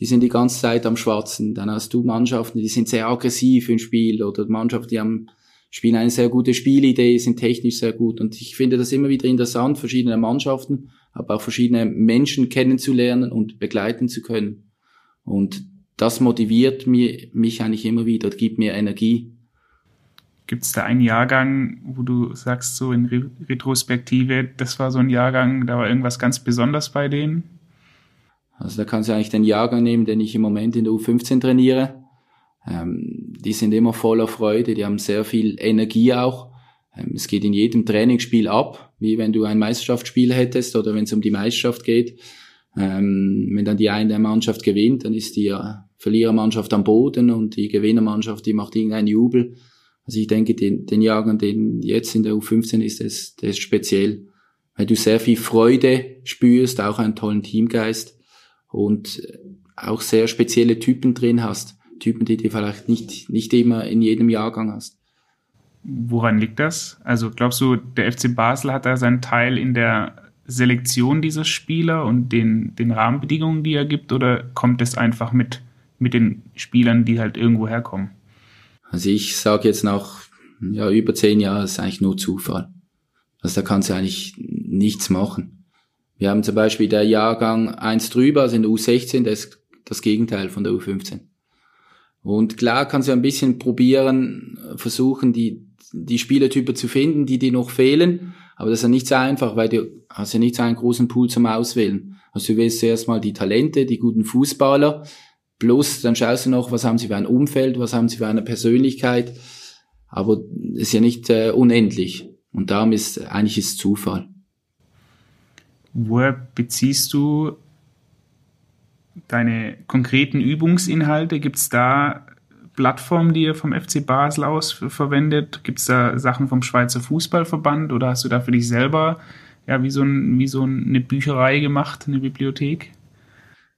die sind die ganze Zeit am Schwatzen. Dann hast du Mannschaften, die sind sehr aggressiv im Spiel oder Mannschaften, die haben, spielen eine sehr gute Spielidee, sind technisch sehr gut. Und ich finde das immer wieder interessant, verschiedene Mannschaften, aber auch verschiedene Menschen kennenzulernen und begleiten zu können. Und das motiviert mir, mich eigentlich immer wieder, gibt mir Energie. Gibt es da einen Jahrgang, wo du sagst, so in Re Retrospektive, das war so ein Jahrgang, da war irgendwas ganz besonders bei denen? Also da kannst du eigentlich den Jahrgang nehmen, den ich im Moment in der U15 trainiere. Ähm, die sind immer voller Freude, die haben sehr viel Energie auch. Ähm, es geht in jedem Trainingsspiel ab, wie wenn du ein Meisterschaftsspiel hättest oder wenn es um die Meisterschaft geht. Ähm, wenn dann die eine Mannschaft gewinnt, dann ist die Verlierermannschaft am Boden und die Gewinnermannschaft, die macht irgendeinen Jubel. Also ich denke, den, den Jahrgang, den jetzt in der U15 ist, das, das ist speziell, weil du sehr viel Freude spürst, auch einen tollen Teamgeist und auch sehr spezielle Typen drin hast. Typen, die du vielleicht nicht, nicht immer in jedem Jahrgang hast. Woran liegt das? Also glaubst du, der FC Basel hat da seinen Teil in der Selektion dieser Spieler und den, den Rahmenbedingungen, die er gibt, oder kommt es einfach mit, mit den Spielern, die halt irgendwo herkommen? Also ich sage jetzt nach ja, über zehn Jahren, ist eigentlich nur Zufall. Also da kannst du eigentlich nichts machen. Wir haben zum Beispiel der Jahrgang eins drüber, also in der U16, das ist das Gegenteil von der U15. Und klar kannst du ein bisschen probieren, versuchen, die, die Spielertypen zu finden, die dir noch fehlen. Aber das ist ja nicht so einfach, weil du hast ja nicht so einen großen Pool zum Auswählen. Also du wählst zuerst mal die Talente, die guten Fußballer, Plus, dann schaust du noch, was haben sie für ein Umfeld, was haben sie für eine Persönlichkeit. Aber ist ja nicht äh, unendlich. Und darum ist eigentlich ist Zufall. Woher beziehst du deine konkreten Übungsinhalte? Gibt es da Plattformen, die ihr vom FC Basel aus verwendet? Gibt es da Sachen vom Schweizer Fußballverband oder hast du da für dich selber ja wie so, ein, wie so eine Bücherei gemacht, eine Bibliothek?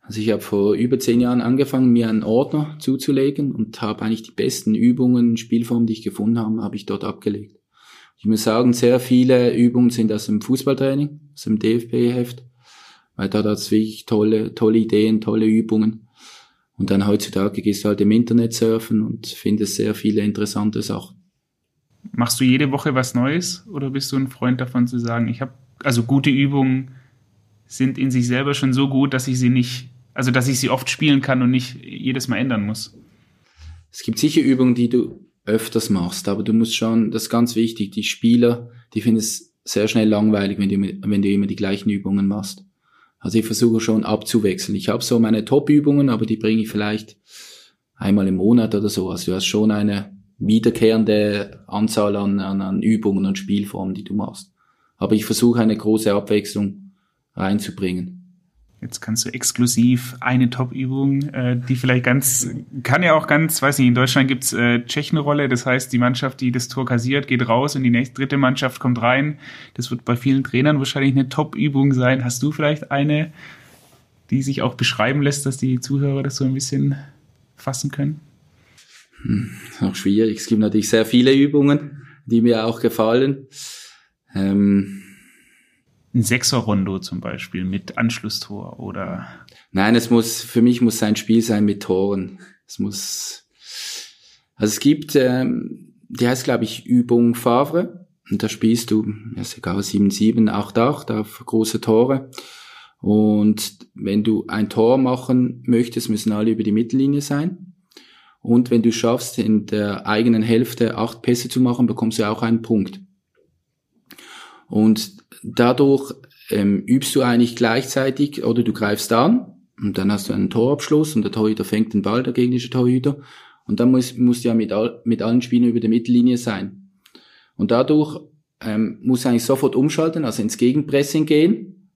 Also ich habe vor über zehn Jahren angefangen, mir einen Ordner zuzulegen und habe eigentlich die besten Übungen, Spielformen, die ich gefunden habe, habe ich dort abgelegt. Ich muss sagen, sehr viele Übungen sind aus dem Fußballtraining, aus dem DFB-Heft, weil da hat es wirklich tolle, tolle Ideen, tolle Übungen. Und dann heutzutage gehst du halt im Internet surfen und findest sehr viele interessante Sachen. Machst du jede Woche was Neues oder bist du ein Freund davon zu sagen, ich habe also gute Übungen sind in sich selber schon so gut, dass ich sie nicht also, dass ich sie oft spielen kann und nicht jedes Mal ändern muss. Es gibt sicher Übungen, die du öfters machst, aber du musst schon, das ist ganz wichtig, die Spieler, die finden es sehr schnell langweilig, wenn du, wenn du immer die gleichen Übungen machst. Also ich versuche schon abzuwechseln. Ich habe so meine Top-Übungen, aber die bringe ich vielleicht einmal im Monat oder so. Also du hast schon eine wiederkehrende Anzahl an, an, an Übungen und Spielformen, die du machst. Aber ich versuche eine große Abwechslung reinzubringen. Jetzt kannst du exklusiv eine Top-Übung, äh, die vielleicht ganz, kann ja auch ganz, weiß nicht, in Deutschland gibt's äh, Tschechenrolle, das heißt, die Mannschaft, die das Tor kassiert, geht raus und die nächste dritte Mannschaft kommt rein. Das wird bei vielen Trainern wahrscheinlich eine Top-Übung sein. Hast du vielleicht eine, die sich auch beschreiben lässt, dass die Zuhörer das so ein bisschen fassen können? Hm, auch schwierig. Es gibt natürlich sehr viele Übungen, die mir auch gefallen. Ähm ein Sechser-Rondo zum Beispiel mit Anschlusstor oder? Nein, es muss, für mich muss sein Spiel sein mit Toren. Es muss, also es gibt, ähm, die heißt glaube ich Übung Favre und da spielst du, ist egal, 7-7, 8-8 auf große Tore. Und wenn du ein Tor machen möchtest, müssen alle über die Mittellinie sein. Und wenn du schaffst, in der eigenen Hälfte acht Pässe zu machen, bekommst du auch einen Punkt. Und dadurch ähm, übst du eigentlich gleichzeitig oder du greifst an und dann hast du einen Torabschluss und der Torhüter fängt den Ball, der gegnerische Torhüter. Und dann muss, musst du ja mit, all, mit allen Spielern über der Mittellinie sein. Und dadurch ähm, muss eigentlich sofort umschalten, also ins Gegenpressing gehen.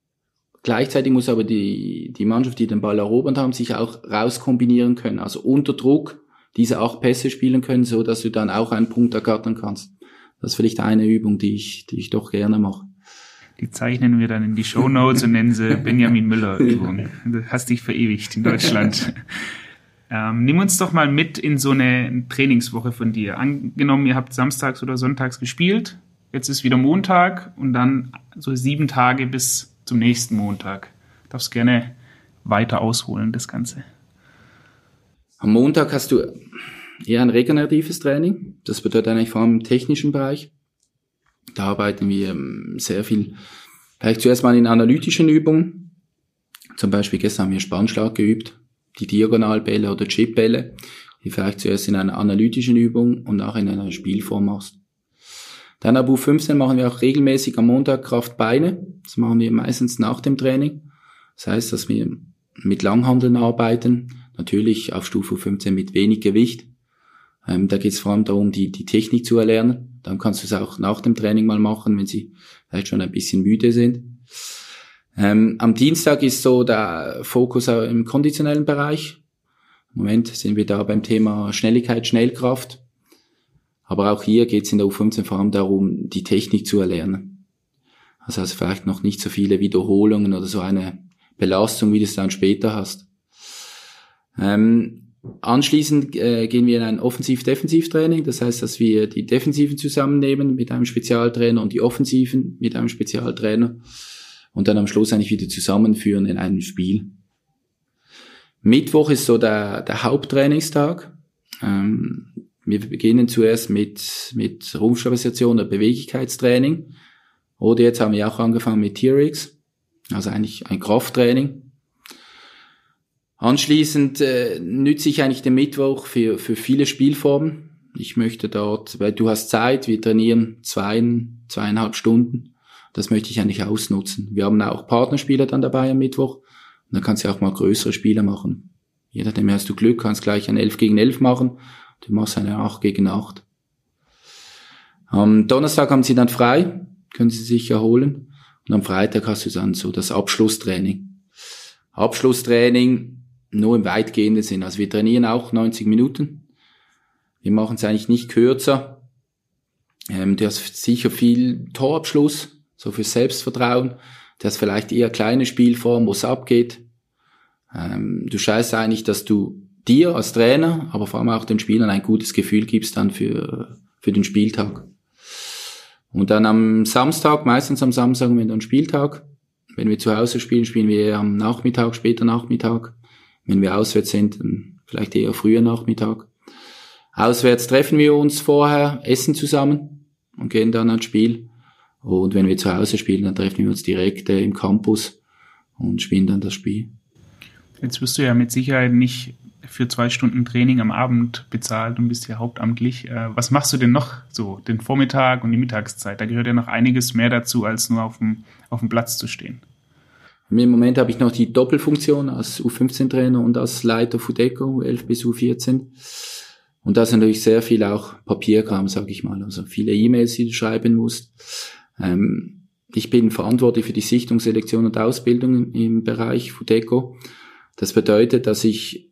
Gleichzeitig muss aber die, die Mannschaft, die den Ball erobert haben, sich auch rauskombinieren können. Also unter Druck diese acht Pässe spielen können, so dass du dann auch einen Punkt ergattern kannst. Das ist vielleicht eine Übung, die ich, die ich doch gerne mache. Die zeichnen wir dann in die Show Notes und nennen sie Benjamin Müller <laughs> Übung. Du hast dich verewigt in Deutschland. Ähm, nimm uns doch mal mit in so eine Trainingswoche von dir. Angenommen, ihr habt samstags oder sonntags gespielt, jetzt ist wieder Montag und dann so sieben Tage bis zum nächsten Montag. Darfst gerne weiter ausholen, das Ganze. Am Montag hast du eher ein regeneratives Training. Das bedeutet eigentlich vor allem im technischen Bereich. Da arbeiten wir ähm, sehr viel, vielleicht zuerst mal in analytischen Übungen. Zum Beispiel gestern haben wir Spannschlag geübt, die Diagonalbälle oder Chipbälle, die vielleicht zuerst in einer analytischen Übung und auch in einer Spielform machst. Dann ab U15 machen wir auch regelmäßig am Montag Kraft-Beine. Das machen wir meistens nach dem Training. Das heißt, dass wir mit Langhandeln arbeiten. Natürlich auf Stufe 15 mit wenig Gewicht. Ähm, da geht es vor allem darum, die, die Technik zu erlernen. Dann kannst du es auch nach dem Training mal machen, wenn sie vielleicht schon ein bisschen müde sind. Ähm, am Dienstag ist so der Fokus im konditionellen Bereich. Im Moment sind wir da beim Thema Schnelligkeit, Schnellkraft. Aber auch hier geht es in der U15 vor allem darum, die Technik zu erlernen. Also hast vielleicht noch nicht so viele Wiederholungen oder so eine Belastung, wie du es dann später hast. Ähm, Anschließend äh, gehen wir in ein Offensiv-Defensiv-Training. Das heißt, dass wir die Defensiven zusammennehmen mit einem Spezialtrainer und die Offensiven mit einem Spezialtrainer und dann am Schluss eigentlich wieder zusammenführen in einem Spiel. Mittwoch ist so der, der Haupttrainingstag. Ähm, wir beginnen zuerst mit, mit Rumpfstabilisation oder Beweglichkeitstraining. Oder jetzt haben wir auch angefangen mit T-Rex, also eigentlich ein Krafttraining. Anschließend äh, nütze ich eigentlich den Mittwoch für, für viele Spielformen. Ich möchte dort, weil du hast Zeit, wir trainieren zwei, zweieinhalb Stunden. Das möchte ich eigentlich ausnutzen. Wir haben auch Partnerspieler dann dabei am Mittwoch. Und dann kannst du auch mal größere Spiele machen. Je nachdem hast du Glück, kannst gleich ein 11 gegen 11 machen. Du machst eine 8 gegen 8. Am Donnerstag haben sie dann frei, können sie sich erholen. Und am Freitag hast du dann so das Abschlusstraining. Abschlusstraining nur im weitgehenden Sinn. Also wir trainieren auch 90 Minuten. Wir machen es eigentlich nicht kürzer. Ähm, du hast sicher viel Torabschluss, so für Selbstvertrauen. Du hast vielleicht eher kleine Spielform, wo es abgeht. Ähm, du scheißt eigentlich, dass du dir als Trainer, aber vor allem auch den Spielern ein gutes Gefühl gibst dann für, für den Spieltag. Und dann am Samstag, meistens am Samstag, wenn dann Spieltag, wenn wir zu Hause spielen, spielen wir am Nachmittag, später Nachmittag. Wenn wir auswärts sind, dann vielleicht eher früher Nachmittag. Auswärts treffen wir uns vorher, essen zusammen und gehen dann ans Spiel. Und wenn wir zu Hause spielen, dann treffen wir uns direkt äh, im Campus und spielen dann das Spiel. Jetzt wirst du ja mit Sicherheit nicht für zwei Stunden Training am Abend bezahlt und bist ja hauptamtlich. Äh, was machst du denn noch so, den Vormittag und die Mittagszeit? Da gehört ja noch einiges mehr dazu, als nur auf dem, auf dem Platz zu stehen. Im Moment habe ich noch die Doppelfunktion als U15-Trainer und als Leiter Fudeco, U11 bis U14. Und da ist natürlich sehr viel auch Papierkram, sage ich mal. Also viele E-Mails, die du schreiben musst. Ähm, ich bin verantwortlich für die Sichtung, Selektion und Ausbildung im Bereich Fudeco. Das bedeutet, dass ich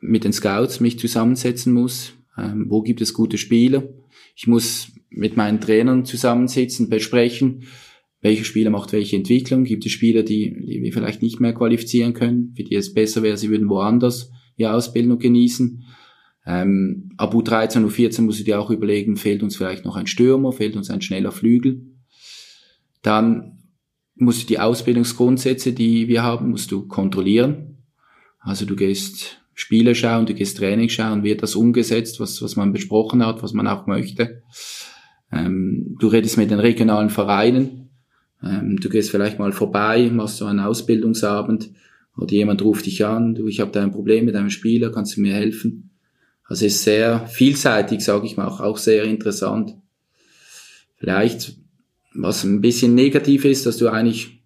mit den Scouts mich zusammensetzen muss. Ähm, wo gibt es gute Spieler? Ich muss mit meinen Trainern zusammensitzen, besprechen, welcher Spieler macht welche Entwicklung? Gibt es Spieler, die, die wir vielleicht nicht mehr qualifizieren können, für die es besser wäre, sie würden woanders ihre Ausbildung genießen? Ähm, ab U13, U14 muss ich dir auch überlegen, fehlt uns vielleicht noch ein Stürmer, fehlt uns ein schneller Flügel? Dann musst du die Ausbildungsgrundsätze, die wir haben, musst du kontrollieren. Also du gehst Spiele schauen, du gehst Training schauen, wird das umgesetzt, was, was man besprochen hat, was man auch möchte. Ähm, du redest mit den regionalen Vereinen, ähm, du gehst vielleicht mal vorbei, machst so einen Ausbildungsabend oder jemand ruft dich an, du, ich habe da ein Problem mit einem Spieler, kannst du mir helfen? Also ist sehr vielseitig, sage ich mal, auch, auch sehr interessant. Vielleicht, was ein bisschen negativ ist, dass du eigentlich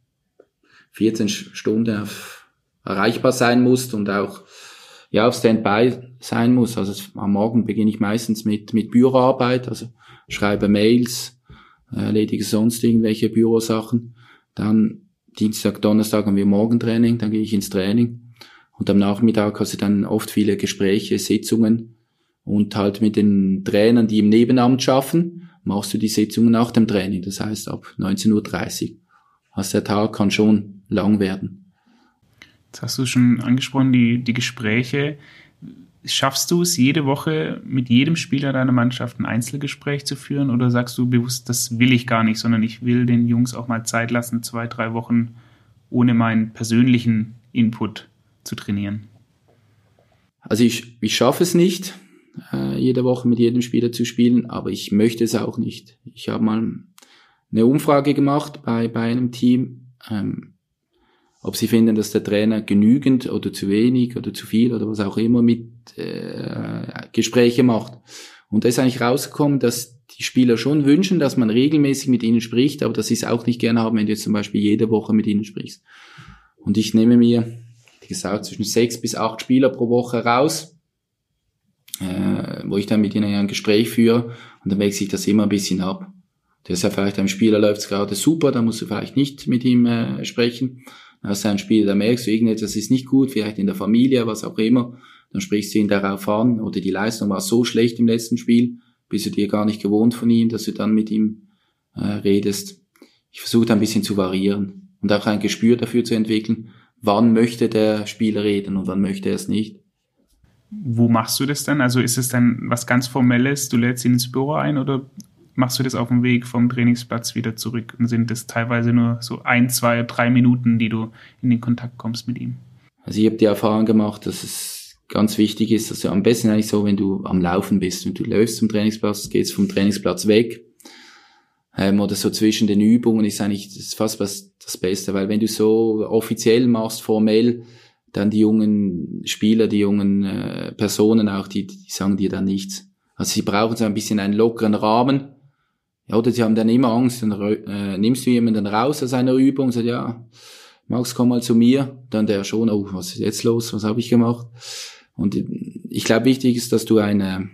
14 Stunden auf, erreichbar sein musst und auch ja auf Standby sein muss. Also am Morgen beginne ich meistens mit mit Büroarbeit, also schreibe Mails, erledige sonst irgendwelche Bürosachen. Dann Dienstag, Donnerstag haben wir Morgentraining, dann gehe ich ins Training. Und am Nachmittag hast du dann oft viele Gespräche, Sitzungen und halt mit den Trainern, die im Nebenamt schaffen, machst du die Sitzungen nach dem Training. Das heißt ab 19.30 Uhr. Also der Tag kann schon lang werden. Jetzt hast du schon angesprochen, die, die Gespräche. Schaffst du es jede Woche mit jedem Spieler deiner Mannschaft ein Einzelgespräch zu führen oder sagst du bewusst, das will ich gar nicht, sondern ich will den Jungs auch mal Zeit lassen, zwei, drei Wochen ohne meinen persönlichen Input zu trainieren? Also ich, ich schaffe es nicht, äh, jede Woche mit jedem Spieler zu spielen, aber ich möchte es auch nicht. Ich habe mal eine Umfrage gemacht bei, bei einem Team. Ähm, ob sie finden, dass der Trainer genügend oder zu wenig oder zu viel oder was auch immer mit äh, Gespräche macht. Und da ist eigentlich rausgekommen, dass die Spieler schon wünschen, dass man regelmäßig mit ihnen spricht, aber dass sie es auch nicht gerne haben, wenn du jetzt zum Beispiel jede Woche mit ihnen sprichst. Und ich nehme mir, wie gesagt, zwischen sechs bis acht Spieler pro Woche raus, äh, wo ich dann mit ihnen ein Gespräch führe und dann wechsle ich das immer ein bisschen ab. Der ist ja vielleicht einem Spieler läuft es gerade super, da musst du vielleicht nicht mit ihm äh, sprechen. Dann hast ein Spiel, da merkst du irgendetwas ist nicht gut, vielleicht in der Familie, was auch immer. Dann sprichst du ihn darauf an oder die Leistung war so schlecht im letzten Spiel, bist du dir gar nicht gewohnt von ihm, dass du dann mit ihm äh, redest. Ich versuche ein bisschen zu variieren und auch ein Gespür dafür zu entwickeln, wann möchte der Spieler reden und wann möchte er es nicht. Wo machst du das dann? Also ist es dann was ganz Formelles, du lädst ihn ins Büro ein oder machst du das auf dem Weg vom Trainingsplatz wieder zurück und sind das teilweise nur so ein, zwei, drei Minuten, die du in den Kontakt kommst mit ihm? Also ich habe die Erfahrung gemacht, dass es ganz wichtig ist, dass du am besten eigentlich so, wenn du am Laufen bist und du läufst zum Trainingsplatz, gehst vom Trainingsplatz weg ähm, oder so zwischen den Übungen ist eigentlich ist fast was das Beste, weil wenn du so offiziell machst, formell, dann die jungen Spieler, die jungen äh, Personen auch, die, die sagen dir dann nichts. Also sie brauchen so ein bisschen einen lockeren Rahmen, ja, oder sie haben dann immer Angst, dann äh, nimmst du jemanden raus aus einer Übung, sagst, ja, Max, komm mal zu mir, dann der schon, oh, was ist jetzt los, was habe ich gemacht? Und ich glaube, wichtig ist, dass du eine,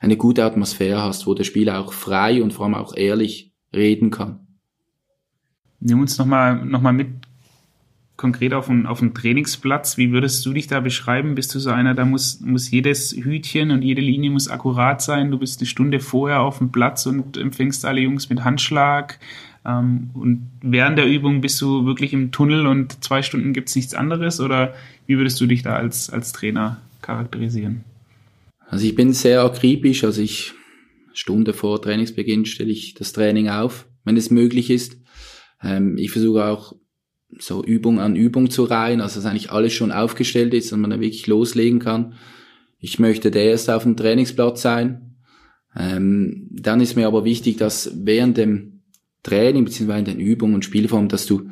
eine gute Atmosphäre hast, wo der Spieler auch frei und vor allem auch ehrlich reden kann. Nimm uns nochmal noch mal mit konkret auf dem, auf Trainingsplatz, wie würdest du dich da beschreiben? Bist du so einer, da muss, muss jedes Hütchen und jede Linie muss akkurat sein? Du bist eine Stunde vorher auf dem Platz und empfängst alle Jungs mit Handschlag. Ähm, und während der Übung bist du wirklich im Tunnel und zwei Stunden gibt's nichts anderes? Oder wie würdest du dich da als, als Trainer charakterisieren? Also ich bin sehr akribisch, also ich Stunde vor Trainingsbeginn stelle ich das Training auf, wenn es möglich ist. Ähm, ich versuche auch so Übung an Übung zu reihen, also dass eigentlich alles schon aufgestellt ist und man da wirklich loslegen kann. Ich möchte der Erste auf dem Trainingsplatz sein. Ähm, dann ist mir aber wichtig, dass während dem Training in den Übungen und Spielformen, dass du,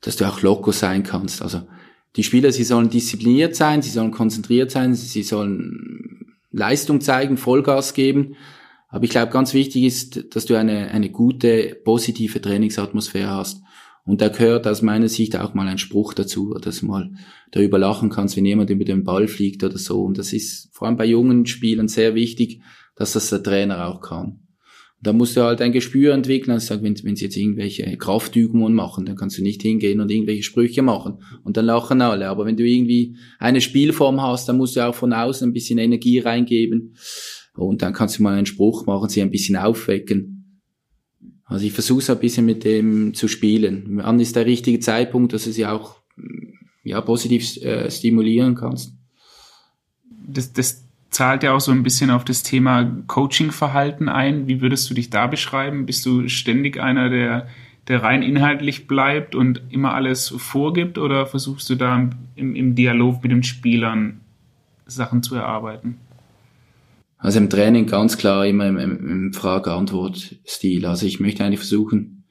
dass du auch locker sein kannst. Also die Spieler, sie sollen diszipliniert sein, sie sollen konzentriert sein, sie sollen Leistung zeigen, Vollgas geben. Aber ich glaube, ganz wichtig ist, dass du eine, eine gute, positive Trainingsatmosphäre hast. Und da gehört aus meiner Sicht auch mal ein Spruch dazu, dass du mal darüber lachen kannst, wenn jemand über den Ball fliegt oder so. Und das ist vor allem bei jungen Spielern sehr wichtig, dass das der Trainer auch kann. Und da musst du halt ein Gespür entwickeln. Also sag, wenn, wenn sie jetzt irgendwelche Kraftübungen machen, dann kannst du nicht hingehen und irgendwelche Sprüche machen. Und dann lachen alle. Aber wenn du irgendwie eine Spielform hast, dann musst du auch von außen ein bisschen Energie reingeben. Und dann kannst du mal einen Spruch machen, sie ein bisschen aufwecken. Also ich versuche es ein bisschen mit dem zu spielen. Wann ist der richtige Zeitpunkt, dass du sie auch ja, positiv äh, stimulieren kannst? Das, das zahlt ja auch so ein bisschen auf das Thema Coaching-Verhalten ein. Wie würdest du dich da beschreiben? Bist du ständig einer, der, der rein inhaltlich bleibt und immer alles vorgibt oder versuchst du da im, im Dialog mit den Spielern Sachen zu erarbeiten? Also im Training ganz klar immer im, im Frage-Antwort-Stil. Also ich möchte eigentlich versuchen,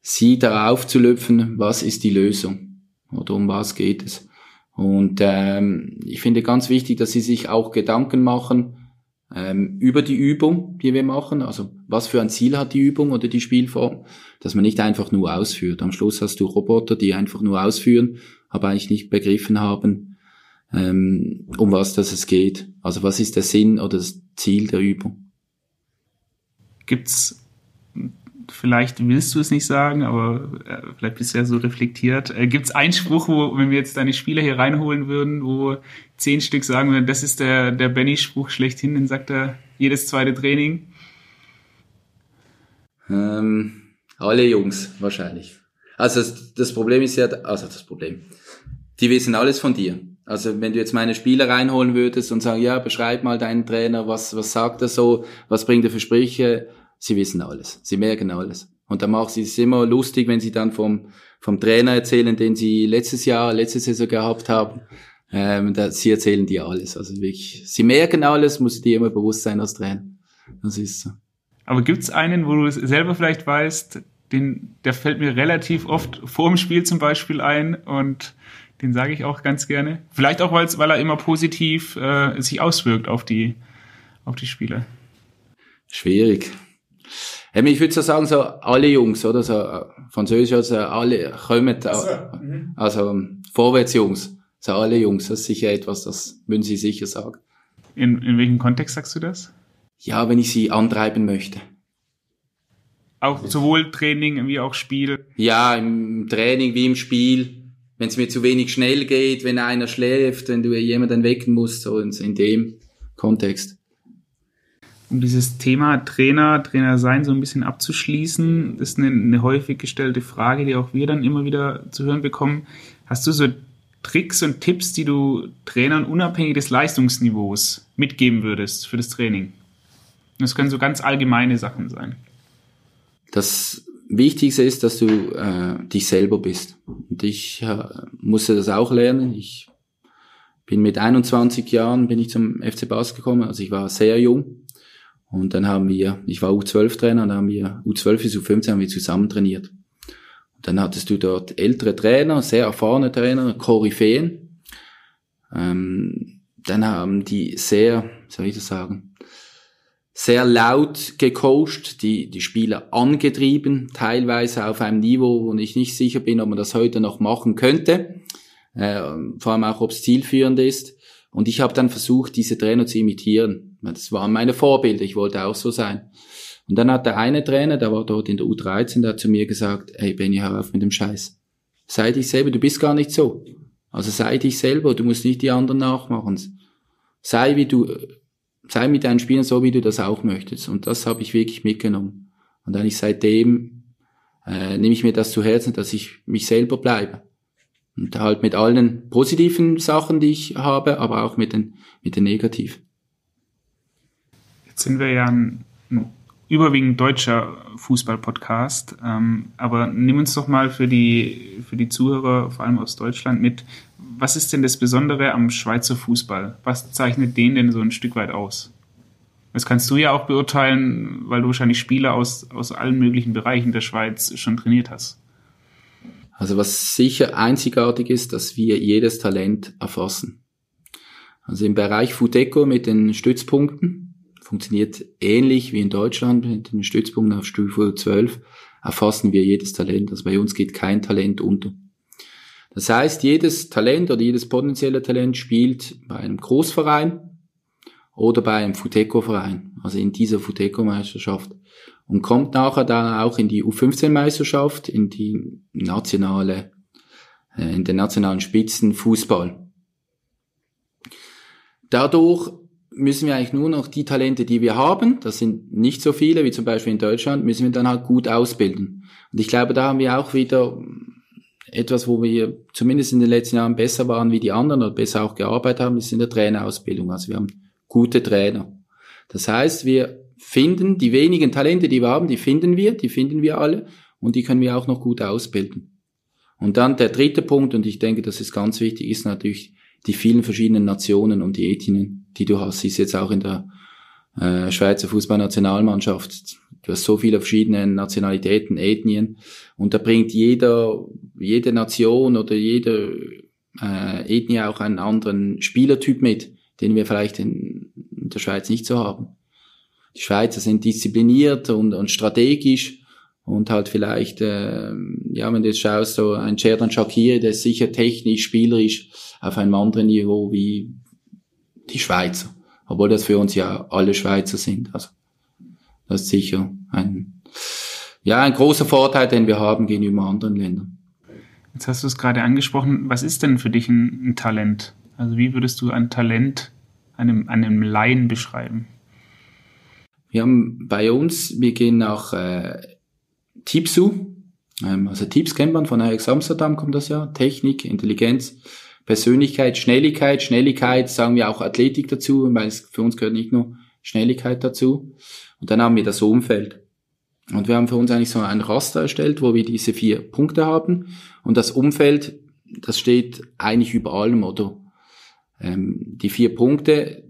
sie darauf zu lüpfen, was ist die Lösung oder um was geht es. Und ähm, ich finde ganz wichtig, dass sie sich auch Gedanken machen ähm, über die Übung, die wir machen. Also was für ein Ziel hat die Übung oder die Spielform, dass man nicht einfach nur ausführt. Am Schluss hast du Roboter, die einfach nur ausführen, aber eigentlich nicht begriffen haben, ähm, um was das es geht. Also was ist der Sinn oder das Ziel der Übung? Gibt's vielleicht willst du es nicht sagen, aber äh, vielleicht bist du ja so reflektiert. Äh, Gibt es einen Spruch, wo, wenn wir jetzt deine Spieler hier reinholen würden, wo zehn Stück sagen würden, das ist der, der Benny-Spruch schlechthin, den sagt er jedes zweite Training? Ähm, alle Jungs, wahrscheinlich. Also das, das Problem ist ja, also das Problem. Die wissen alles von dir. Also wenn du jetzt meine Spieler reinholen würdest und sagen, ja, beschreib mal deinen Trainer, was, was sagt er so, was bringt er für Sprüche, sie wissen alles, sie merken alles. Und dann macht sie es immer lustig, wenn sie dann vom, vom Trainer erzählen, den sie letztes Jahr, letzte Saison gehabt haben. Ähm, da, sie erzählen dir alles. Also wirklich, sie merken alles, muss dir immer bewusst sein als Trainer. Das ist so. Aber gibt's einen, wo du es selber vielleicht weißt, den, der fällt mir relativ oft vor dem Spiel zum Beispiel ein und den sage ich auch ganz gerne. Vielleicht auch, weil er immer positiv äh, sich auswirkt auf die, auf die Spieler. Schwierig. Ich würde so sagen, so alle Jungs, oder? So, äh, Französisch, also alle kommen, also, mhm. also Vorwärtsjungs, so alle Jungs, das ist sicher etwas, das würden sie sicher sagen. In, in welchem Kontext sagst du das? Ja, wenn ich sie antreiben möchte. Auch sowohl Training wie auch Spiel? Ja, im Training wie im Spiel. Wenn es mir zu wenig schnell geht, wenn einer schläft, wenn du jemanden wecken musst, so in, in dem Kontext um dieses Thema Trainer, Trainer sein so ein bisschen abzuschließen, das ist eine, eine, häufig gestellte Frage, die auch wir dann immer wieder zu hören bekommen. Hast du so Tricks und Tipps, die du Trainern unabhängig des Leistungsniveaus mitgeben würdest für das Training? Das können so ganz allgemeine Sachen sein. Das Wichtigste ist, dass du äh, dich selber bist. Und ich äh, musste das auch lernen. Ich bin mit 21 Jahren bin ich zum FC Bas gekommen, also ich war sehr jung und dann haben wir, ich war U12-Trainer, und dann haben wir U12 bis U15 haben wir zusammen trainiert. Und dann hattest du dort ältere Trainer, sehr erfahrene Trainer, Koryphäen. Ähm, dann haben die sehr, soll ich das sagen, sehr laut gecoacht, die, die Spieler angetrieben, teilweise auf einem Niveau, wo ich nicht sicher bin, ob man das heute noch machen könnte. Äh, vor allem auch, ob es zielführend ist. Und ich habe dann versucht, diese Trainer zu imitieren. Das waren meine Vorbilder, ich wollte auch so sein. Und dann hat der eine Trainer, der war dort in der U13, der hat zu mir gesagt, hey Benny, hör auf mit dem Scheiß. Sei dich selber, du bist gar nicht so. Also sei dich selber, du musst nicht die anderen nachmachen. Sei wie du, sei mit deinen Spielern so, wie du das auch möchtest. Und das habe ich wirklich mitgenommen. Und eigentlich seitdem äh, nehme ich mir das zu Herzen, dass ich mich selber bleibe. Und halt mit allen positiven Sachen, die ich habe, aber auch mit den, mit den negativen. Jetzt sind wir ja ein, ein überwiegend deutscher Fußball-Podcast, ähm, aber nimm uns doch mal für die, für die Zuhörer, vor allem aus Deutschland, mit. Was ist denn das Besondere am Schweizer Fußball? Was zeichnet den denn so ein Stück weit aus? Das kannst du ja auch beurteilen, weil du wahrscheinlich Spieler aus, aus allen möglichen Bereichen der Schweiz schon trainiert hast. Also was sicher einzigartig ist, dass wir jedes Talent erfassen. Also im Bereich Fudeco mit den Stützpunkten funktioniert ähnlich wie in Deutschland mit den Stützpunkten auf Stufe 12 erfassen wir jedes Talent. Also bei uns geht kein Talent unter. Das heißt, jedes Talent oder jedes potenzielle Talent spielt bei einem Großverein oder bei einem Futeco-Verein, also in dieser Futeco-Meisterschaft und kommt nachher dann auch in die U15-Meisterschaft, in die nationale, äh, in den nationalen Spitzenfußball. Dadurch müssen wir eigentlich nur noch die Talente, die wir haben, das sind nicht so viele wie zum Beispiel in Deutschland, müssen wir dann halt gut ausbilden. Und ich glaube, da haben wir auch wieder etwas, wo wir zumindest in den letzten Jahren besser waren wie die anderen oder besser auch gearbeitet haben, ist in der Trainerausbildung. Also wir haben gute Trainer. Das heißt, wir finden die wenigen Talente, die wir haben, die finden wir, die finden wir alle und die können wir auch noch gut ausbilden. Und dann der dritte Punkt, und ich denke, das ist ganz wichtig, ist natürlich die vielen verschiedenen Nationen und die Ethnien, die du hast. Ist jetzt auch in der äh, Schweizer Fußballnationalmannschaft. Du hast so viele verschiedene Nationalitäten, Ethnien, und da bringt jeder, jede Nation oder jede äh, Ethnie auch einen anderen Spielertyp mit, den wir vielleicht in, in der Schweiz nicht so haben. Die Schweizer sind diszipliniert und, und strategisch und halt vielleicht, äh, ja, wenn du jetzt schaust, so ein Sherdan Shakiri, der ist sicher technisch, spielerisch auf einem anderen Niveau wie die Schweizer. Obwohl das für uns ja alle Schweizer sind. Also das ist sicher ein, ja, ein großer Vorteil, den wir haben gegenüber anderen Ländern. Jetzt hast du es gerade angesprochen. Was ist denn für dich ein, ein Talent? Also wie würdest du ein Talent einem, einem Laien beschreiben? Wir haben bei uns, wir gehen nach äh, Tipsu, ähm, also Tips kennt man von Ajax Amsterdam kommt das ja, Technik, Intelligenz, Persönlichkeit, Schnelligkeit, Schnelligkeit, sagen wir auch Athletik dazu, weil es für uns gehört nicht nur Schnelligkeit dazu. Und dann haben wir das Umfeld. Und wir haben für uns eigentlich so ein Raster erstellt, wo wir diese vier Punkte haben. Und das Umfeld, das steht eigentlich über allem, oder? Ähm, die vier Punkte,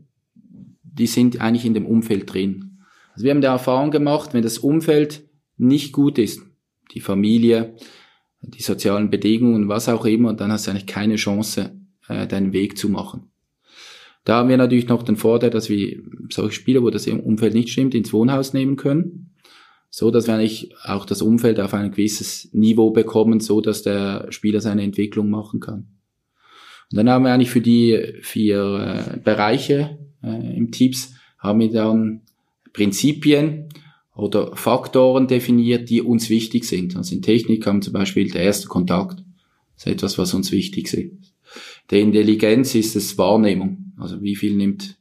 die sind eigentlich in dem Umfeld drin. Also wir haben die Erfahrung gemacht, wenn das Umfeld nicht gut ist, die Familie, die sozialen Bedingungen, was auch immer, dann hast du eigentlich keine Chance, äh, deinen Weg zu machen. Da haben wir natürlich noch den Vorteil, dass wir solche Spieler, wo das Umfeld nicht stimmt, ins Wohnhaus nehmen können, so dass wir eigentlich auch das Umfeld auf ein gewisses Niveau bekommen, so dass der Spieler seine Entwicklung machen kann. Und dann haben wir eigentlich für die vier äh, Bereiche äh, im Tipps haben wir dann Prinzipien, oder Faktoren definiert, die uns wichtig sind. Also in Technik haben zum Beispiel der erste Kontakt. Das ist etwas, was uns wichtig ist. Der Intelligenz ist es Wahrnehmung. Also wie viel nimmt,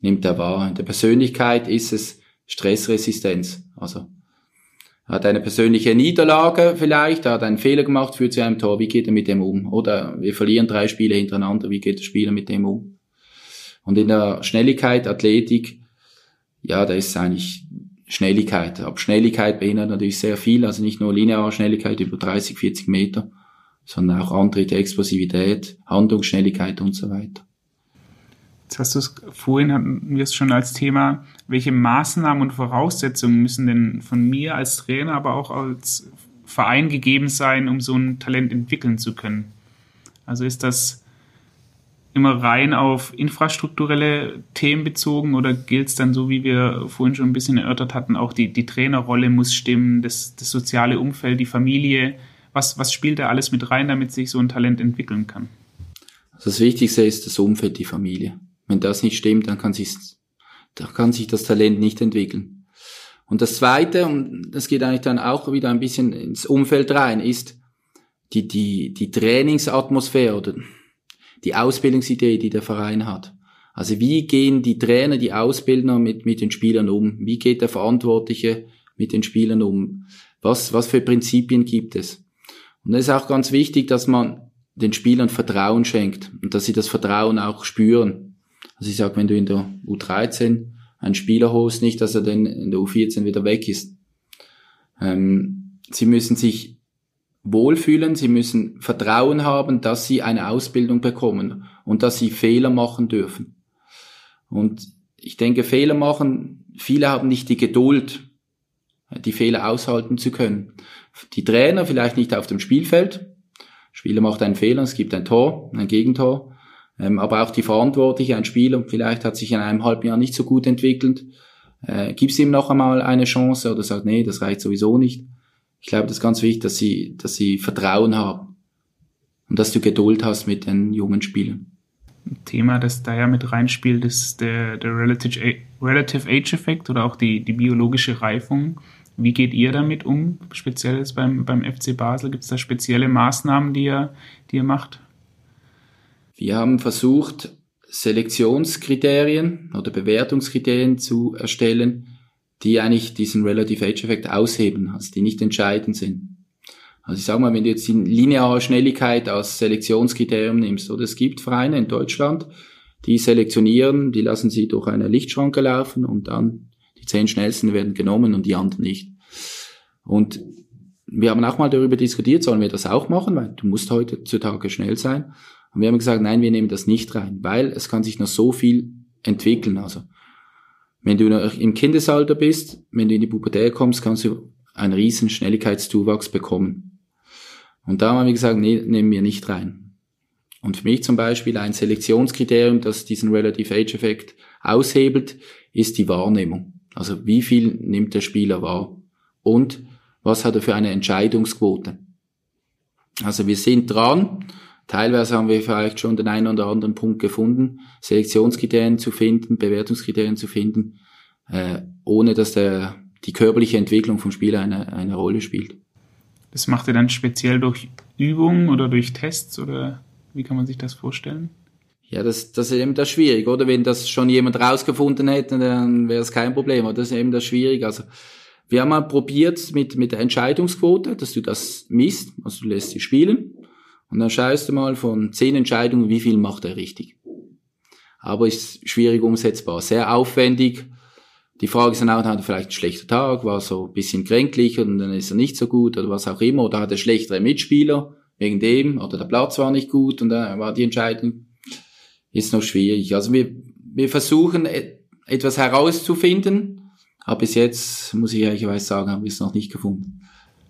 nimmt er wahr. In der Persönlichkeit ist es Stressresistenz. Also er hat eine persönliche Niederlage vielleicht, er hat einen Fehler gemacht, führt zu einem Tor, wie geht er mit dem um? Oder wir verlieren drei Spiele hintereinander, wie geht der Spieler mit dem um? Und in der Schnelligkeit, Athletik, ja, da ist eigentlich Schnelligkeit. Aber Schnelligkeit beinhaltet natürlich sehr viel, also nicht nur lineare Schnelligkeit über 30, 40 Meter, sondern auch Antritt, Explosivität, Handlungsschnelligkeit und so weiter. Jetzt hast du es vorhin hatten wir es schon als Thema, welche Maßnahmen und Voraussetzungen müssen denn von mir als Trainer, aber auch als Verein gegeben sein, um so ein Talent entwickeln zu können? Also ist das immer rein auf infrastrukturelle Themen bezogen oder gilt es dann so, wie wir vorhin schon ein bisschen erörtert hatten, auch die, die Trainerrolle muss stimmen, das, das soziale Umfeld, die Familie? Was, was spielt da alles mit rein, damit sich so ein Talent entwickeln kann? Also das Wichtigste ist das Umfeld, die Familie. Wenn das nicht stimmt, dann kann sich, dann kann sich das Talent nicht entwickeln. Und das Zweite, und das geht eigentlich dann auch wieder ein bisschen ins Umfeld rein, ist die, die, die Trainingsatmosphäre oder die Ausbildungsidee, die der Verein hat. Also wie gehen die Trainer, die Ausbildner mit, mit den Spielern um? Wie geht der Verantwortliche mit den Spielern um? Was, was für Prinzipien gibt es? Und es ist auch ganz wichtig, dass man den Spielern Vertrauen schenkt und dass sie das Vertrauen auch spüren. Also ich sage, wenn du in der U13 einen Spieler holst, nicht, dass er dann in der U14 wieder weg ist. Ähm, sie müssen sich wohlfühlen, sie müssen Vertrauen haben, dass sie eine Ausbildung bekommen und dass sie Fehler machen dürfen. Und ich denke, Fehler machen, viele haben nicht die Geduld, die Fehler aushalten zu können. Die Trainer vielleicht nicht auf dem Spielfeld. Spieler macht einen Fehler, es gibt ein Tor, ein Gegentor. Ähm, aber auch die Verantwortliche, ein Spieler, vielleicht hat sich in einem halben Jahr nicht so gut entwickelt. Äh, Gibt es ihm noch einmal eine Chance oder sagt, nee, das reicht sowieso nicht ich glaube, das ist ganz wichtig, dass sie, dass sie Vertrauen haben und dass du Geduld hast mit den jungen Spielern. Ein Thema, das da ja mit reinspielt, ist der, der Relative, Relative Age Effekt oder auch die, die biologische Reifung. Wie geht ihr damit um? Speziell jetzt beim, beim FC Basel, gibt es da spezielle Maßnahmen, die ihr, die ihr macht? Wir haben versucht, Selektionskriterien oder Bewertungskriterien zu erstellen, die eigentlich diesen Relative Age Effekt ausheben, also die nicht entscheidend sind. Also ich sage mal, wenn du jetzt die lineare Schnelligkeit als Selektionskriterium nimmst, oder es gibt Vereine in Deutschland, die selektionieren, die lassen sie durch eine Lichtschranke laufen und dann die zehn schnellsten werden genommen und die anderen nicht. Und wir haben auch mal darüber diskutiert, sollen wir das auch machen, weil du musst heutzutage schnell sein. Und wir haben gesagt, nein, wir nehmen das nicht rein, weil es kann sich noch so viel entwickeln. Also, wenn du noch im Kindesalter bist, wenn du in die Pubertät kommst, kannst du einen riesen Schnelligkeitszuwachs bekommen. Und da haben wir gesagt, nee, nehmen wir nicht rein. Und für mich zum Beispiel ein Selektionskriterium, das diesen Relative Age Effekt aushebelt, ist die Wahrnehmung. Also wie viel nimmt der Spieler wahr? Und was hat er für eine Entscheidungsquote? Also wir sind dran. Teilweise haben wir vielleicht schon den einen oder anderen Punkt gefunden, Selektionskriterien zu finden, Bewertungskriterien zu finden, äh, ohne dass der, die körperliche Entwicklung vom Spieler eine, eine Rolle spielt. Das macht er dann speziell durch Übungen oder durch Tests oder wie kann man sich das vorstellen? Ja, das, das ist eben das schwierig, oder? Wenn das schon jemand rausgefunden hätte, dann wäre es kein Problem. Aber das ist eben das schwierig. Also wir haben mal probiert mit, mit der Entscheidungsquote, dass du das misst, also du lässt sie spielen und dann schaust du mal von zehn Entscheidungen, wie viel macht er richtig. Aber ist schwierig umsetzbar, sehr aufwendig. Die Frage ist dann auch, hat er vielleicht einen schlechten Tag, war so ein bisschen kränklich und dann ist er nicht so gut oder was auch immer, oder hat er schlechtere Mitspieler wegen dem, oder der Platz war nicht gut und dann war die Entscheidung ist noch schwierig. Also wir, wir versuchen etwas herauszufinden, aber bis jetzt, muss ich ehrlicherweise sagen, haben wir es noch nicht gefunden.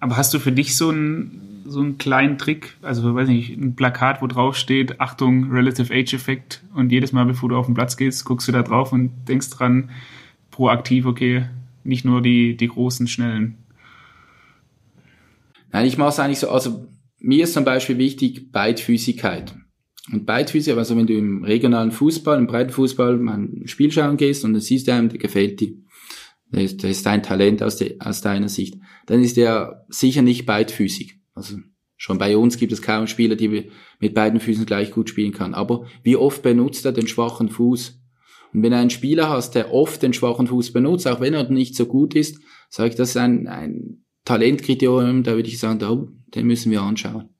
Aber hast du für dich so einen, so einen kleinen Trick, also weiß nicht, ein Plakat, wo drauf steht, Achtung, Relative Age Effekt und jedes Mal, bevor du auf den Platz gehst, guckst du da drauf und denkst dran, proaktiv, okay, nicht nur die, die großen, schnellen. Nein, ich mache es eigentlich so, also mir ist zum Beispiel wichtig Beidfüßigkeit. Und Beidfüßig, also wenn du im regionalen Fußball, im Breitenfußball mal ein Spiel schauen gehst und dann siehst du einem, der gefällt dir, das ist dein Talent aus, de, aus deiner Sicht, dann ist der sicher nicht beidfüßig. Also schon bei uns gibt es kaum Spieler, die mit beiden Füßen gleich gut spielen kann. Aber wie oft benutzt er den schwachen Fuß? Und wenn du einen Spieler hast, der oft den schwachen Fuß benutzt, auch wenn er nicht so gut ist, sage ich, das ist ein, ein Talentkriterium, da würde ich sagen, oh, den müssen wir anschauen.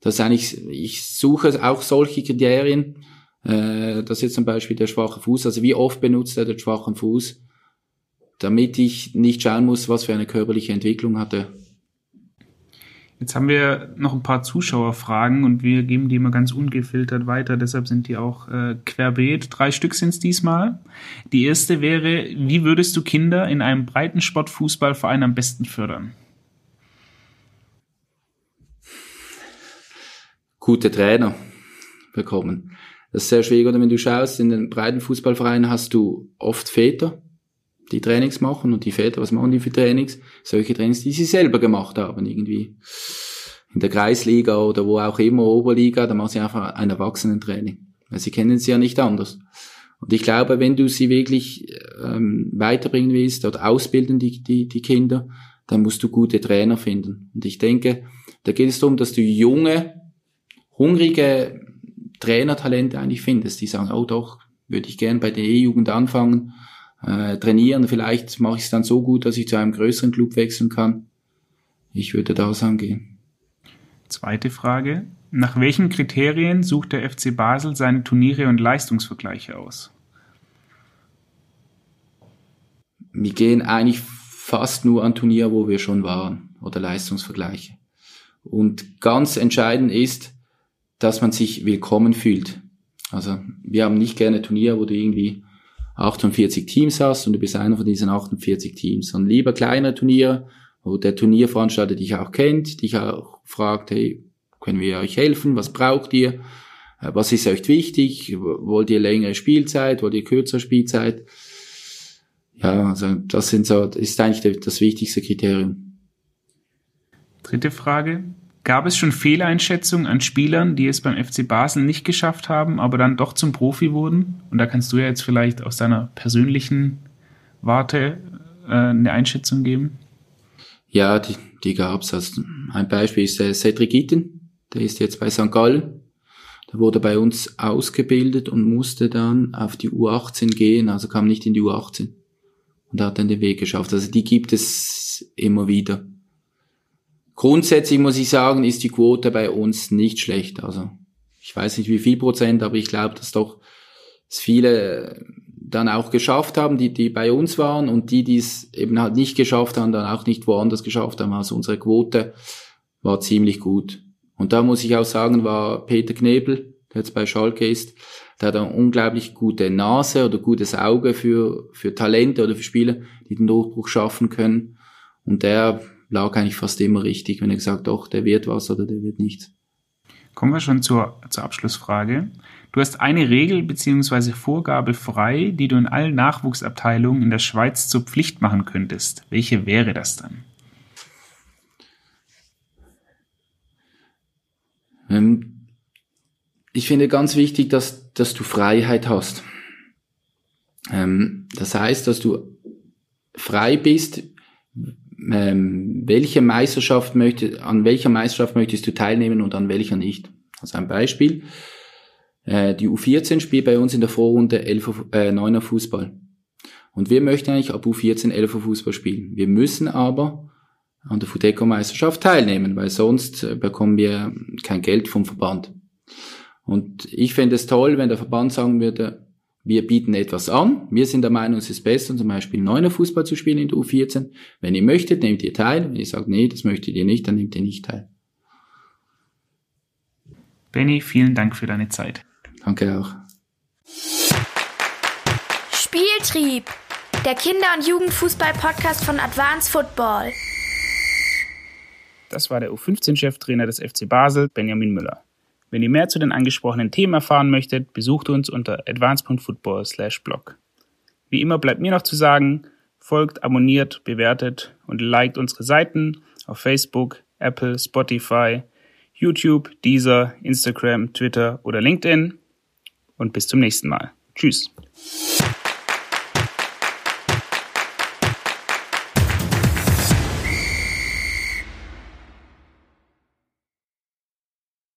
Das ist eigentlich, ich suche auch solche Kriterien, äh, das ist zum Beispiel der schwache Fuß, also wie oft benutzt er den schwachen Fuß, damit ich nicht schauen muss, was für eine körperliche Entwicklung hat er. Jetzt haben wir noch ein paar Zuschauerfragen und wir geben die immer ganz ungefiltert weiter, deshalb sind die auch äh, querbeet. Drei Stück sind es diesmal. Die erste wäre, wie würdest du Kinder in einem Breitensportfußballverein am besten fördern? gute Trainer bekommen. Das ist sehr schwierig, oder wenn du schaust, in den breiten Fußballvereinen hast du oft Väter, die Trainings machen und die Väter, was machen die für Trainings? Solche Trainings, die sie selber gemacht haben, irgendwie in der Kreisliga oder wo auch immer, Oberliga, da machen sie einfach ein Erwachsenentraining. Weil sie kennen sie ja nicht anders. Und ich glaube, wenn du sie wirklich ähm, weiterbringen willst oder ausbilden, die, die, die Kinder, dann musst du gute Trainer finden. Und ich denke, da geht es darum, dass du junge hungrige Trainertalente eigentlich findest, die sagen, oh doch, würde ich gern bei der E-Jugend anfangen, äh, trainieren, vielleicht mache ich es dann so gut, dass ich zu einem größeren Club wechseln kann. Ich würde das angehen. Zweite Frage. Nach welchen Kriterien sucht der FC Basel seine Turniere und Leistungsvergleiche aus? Wir gehen eigentlich fast nur an Turniere, wo wir schon waren oder Leistungsvergleiche. Und ganz entscheidend ist, dass man sich willkommen fühlt. Also wir haben nicht gerne Turniere, wo du irgendwie 48 Teams hast und du bist einer von diesen 48 Teams, sondern lieber kleinere Turniere, wo der Turnierveranstalter dich auch kennt, dich auch fragt, hey, können wir euch helfen, was braucht ihr, äh, was ist euch wichtig, wollt ihr längere Spielzeit, wollt ihr kürzere Spielzeit? Ja, also das sind so, ist eigentlich das wichtigste Kriterium. Dritte Frage. Gab es schon Fehleinschätzungen an Spielern, die es beim FC Basel nicht geschafft haben, aber dann doch zum Profi wurden? Und da kannst du ja jetzt vielleicht aus deiner persönlichen Warte äh, eine Einschätzung geben. Ja, die, die gab's. Also ein Beispiel ist der Cedric Itten, der ist jetzt bei St. Gallen. Der wurde bei uns ausgebildet und musste dann auf die U18 gehen, also kam nicht in die U18 und hat dann den Weg geschafft. Also die gibt es immer wieder. Grundsätzlich muss ich sagen, ist die Quote bei uns nicht schlecht. Also ich weiß nicht wie viel Prozent, aber ich glaube, dass doch viele dann auch geschafft haben, die, die bei uns waren und die, die es eben halt nicht geschafft haben, dann auch nicht woanders geschafft haben. Also unsere Quote war ziemlich gut. Und da muss ich auch sagen, war Peter Knebel, der jetzt bei Schalke ist, der hat eine unglaublich gute Nase oder gutes Auge für, für Talente oder für Spieler, die den Durchbruch schaffen können. Und der lag eigentlich fast immer richtig, wenn er gesagt, doch, der wird was oder der wird nichts. Kommen wir schon zur, zur Abschlussfrage. Du hast eine Regel bzw. Vorgabe frei, die du in allen Nachwuchsabteilungen in der Schweiz zur Pflicht machen könntest. Welche wäre das dann? Ähm, ich finde ganz wichtig, dass, dass du Freiheit hast. Ähm, das heißt, dass du frei bist, ähm, welche Meisterschaft möchte, an welcher Meisterschaft möchtest du teilnehmen und an welcher nicht. Also ein Beispiel. Äh, die U14 spielt bei uns in der Vorrunde 11, äh, 9er Fußball. Und wir möchten eigentlich ab U14 11er Fußball spielen. Wir müssen aber an der Futeco-Meisterschaft teilnehmen, weil sonst äh, bekommen wir kein Geld vom Verband. Und ich fände es toll, wenn der Verband sagen würde, wir bieten etwas an. Wir sind der Meinung, es ist besser, zum Beispiel neuner Fußball zu spielen in der U14. Wenn ihr möchtet, nehmt ihr teil. Wenn ihr sagt, nee, das möchtet ihr nicht, dann nehmt ihr nicht teil. Benny, vielen Dank für deine Zeit. Danke auch. Spieltrieb, der Kinder- und Jugendfußball-Podcast von Advanced Football. Das war der U15-Cheftrainer des FC Basel, Benjamin Müller. Wenn ihr mehr zu den angesprochenen Themen erfahren möchtet, besucht uns unter advance.football/blog. Wie immer bleibt mir noch zu sagen, folgt, abonniert, bewertet und liked unsere Seiten auf Facebook, Apple, Spotify, YouTube, Deezer, Instagram, Twitter oder LinkedIn und bis zum nächsten Mal. Tschüss.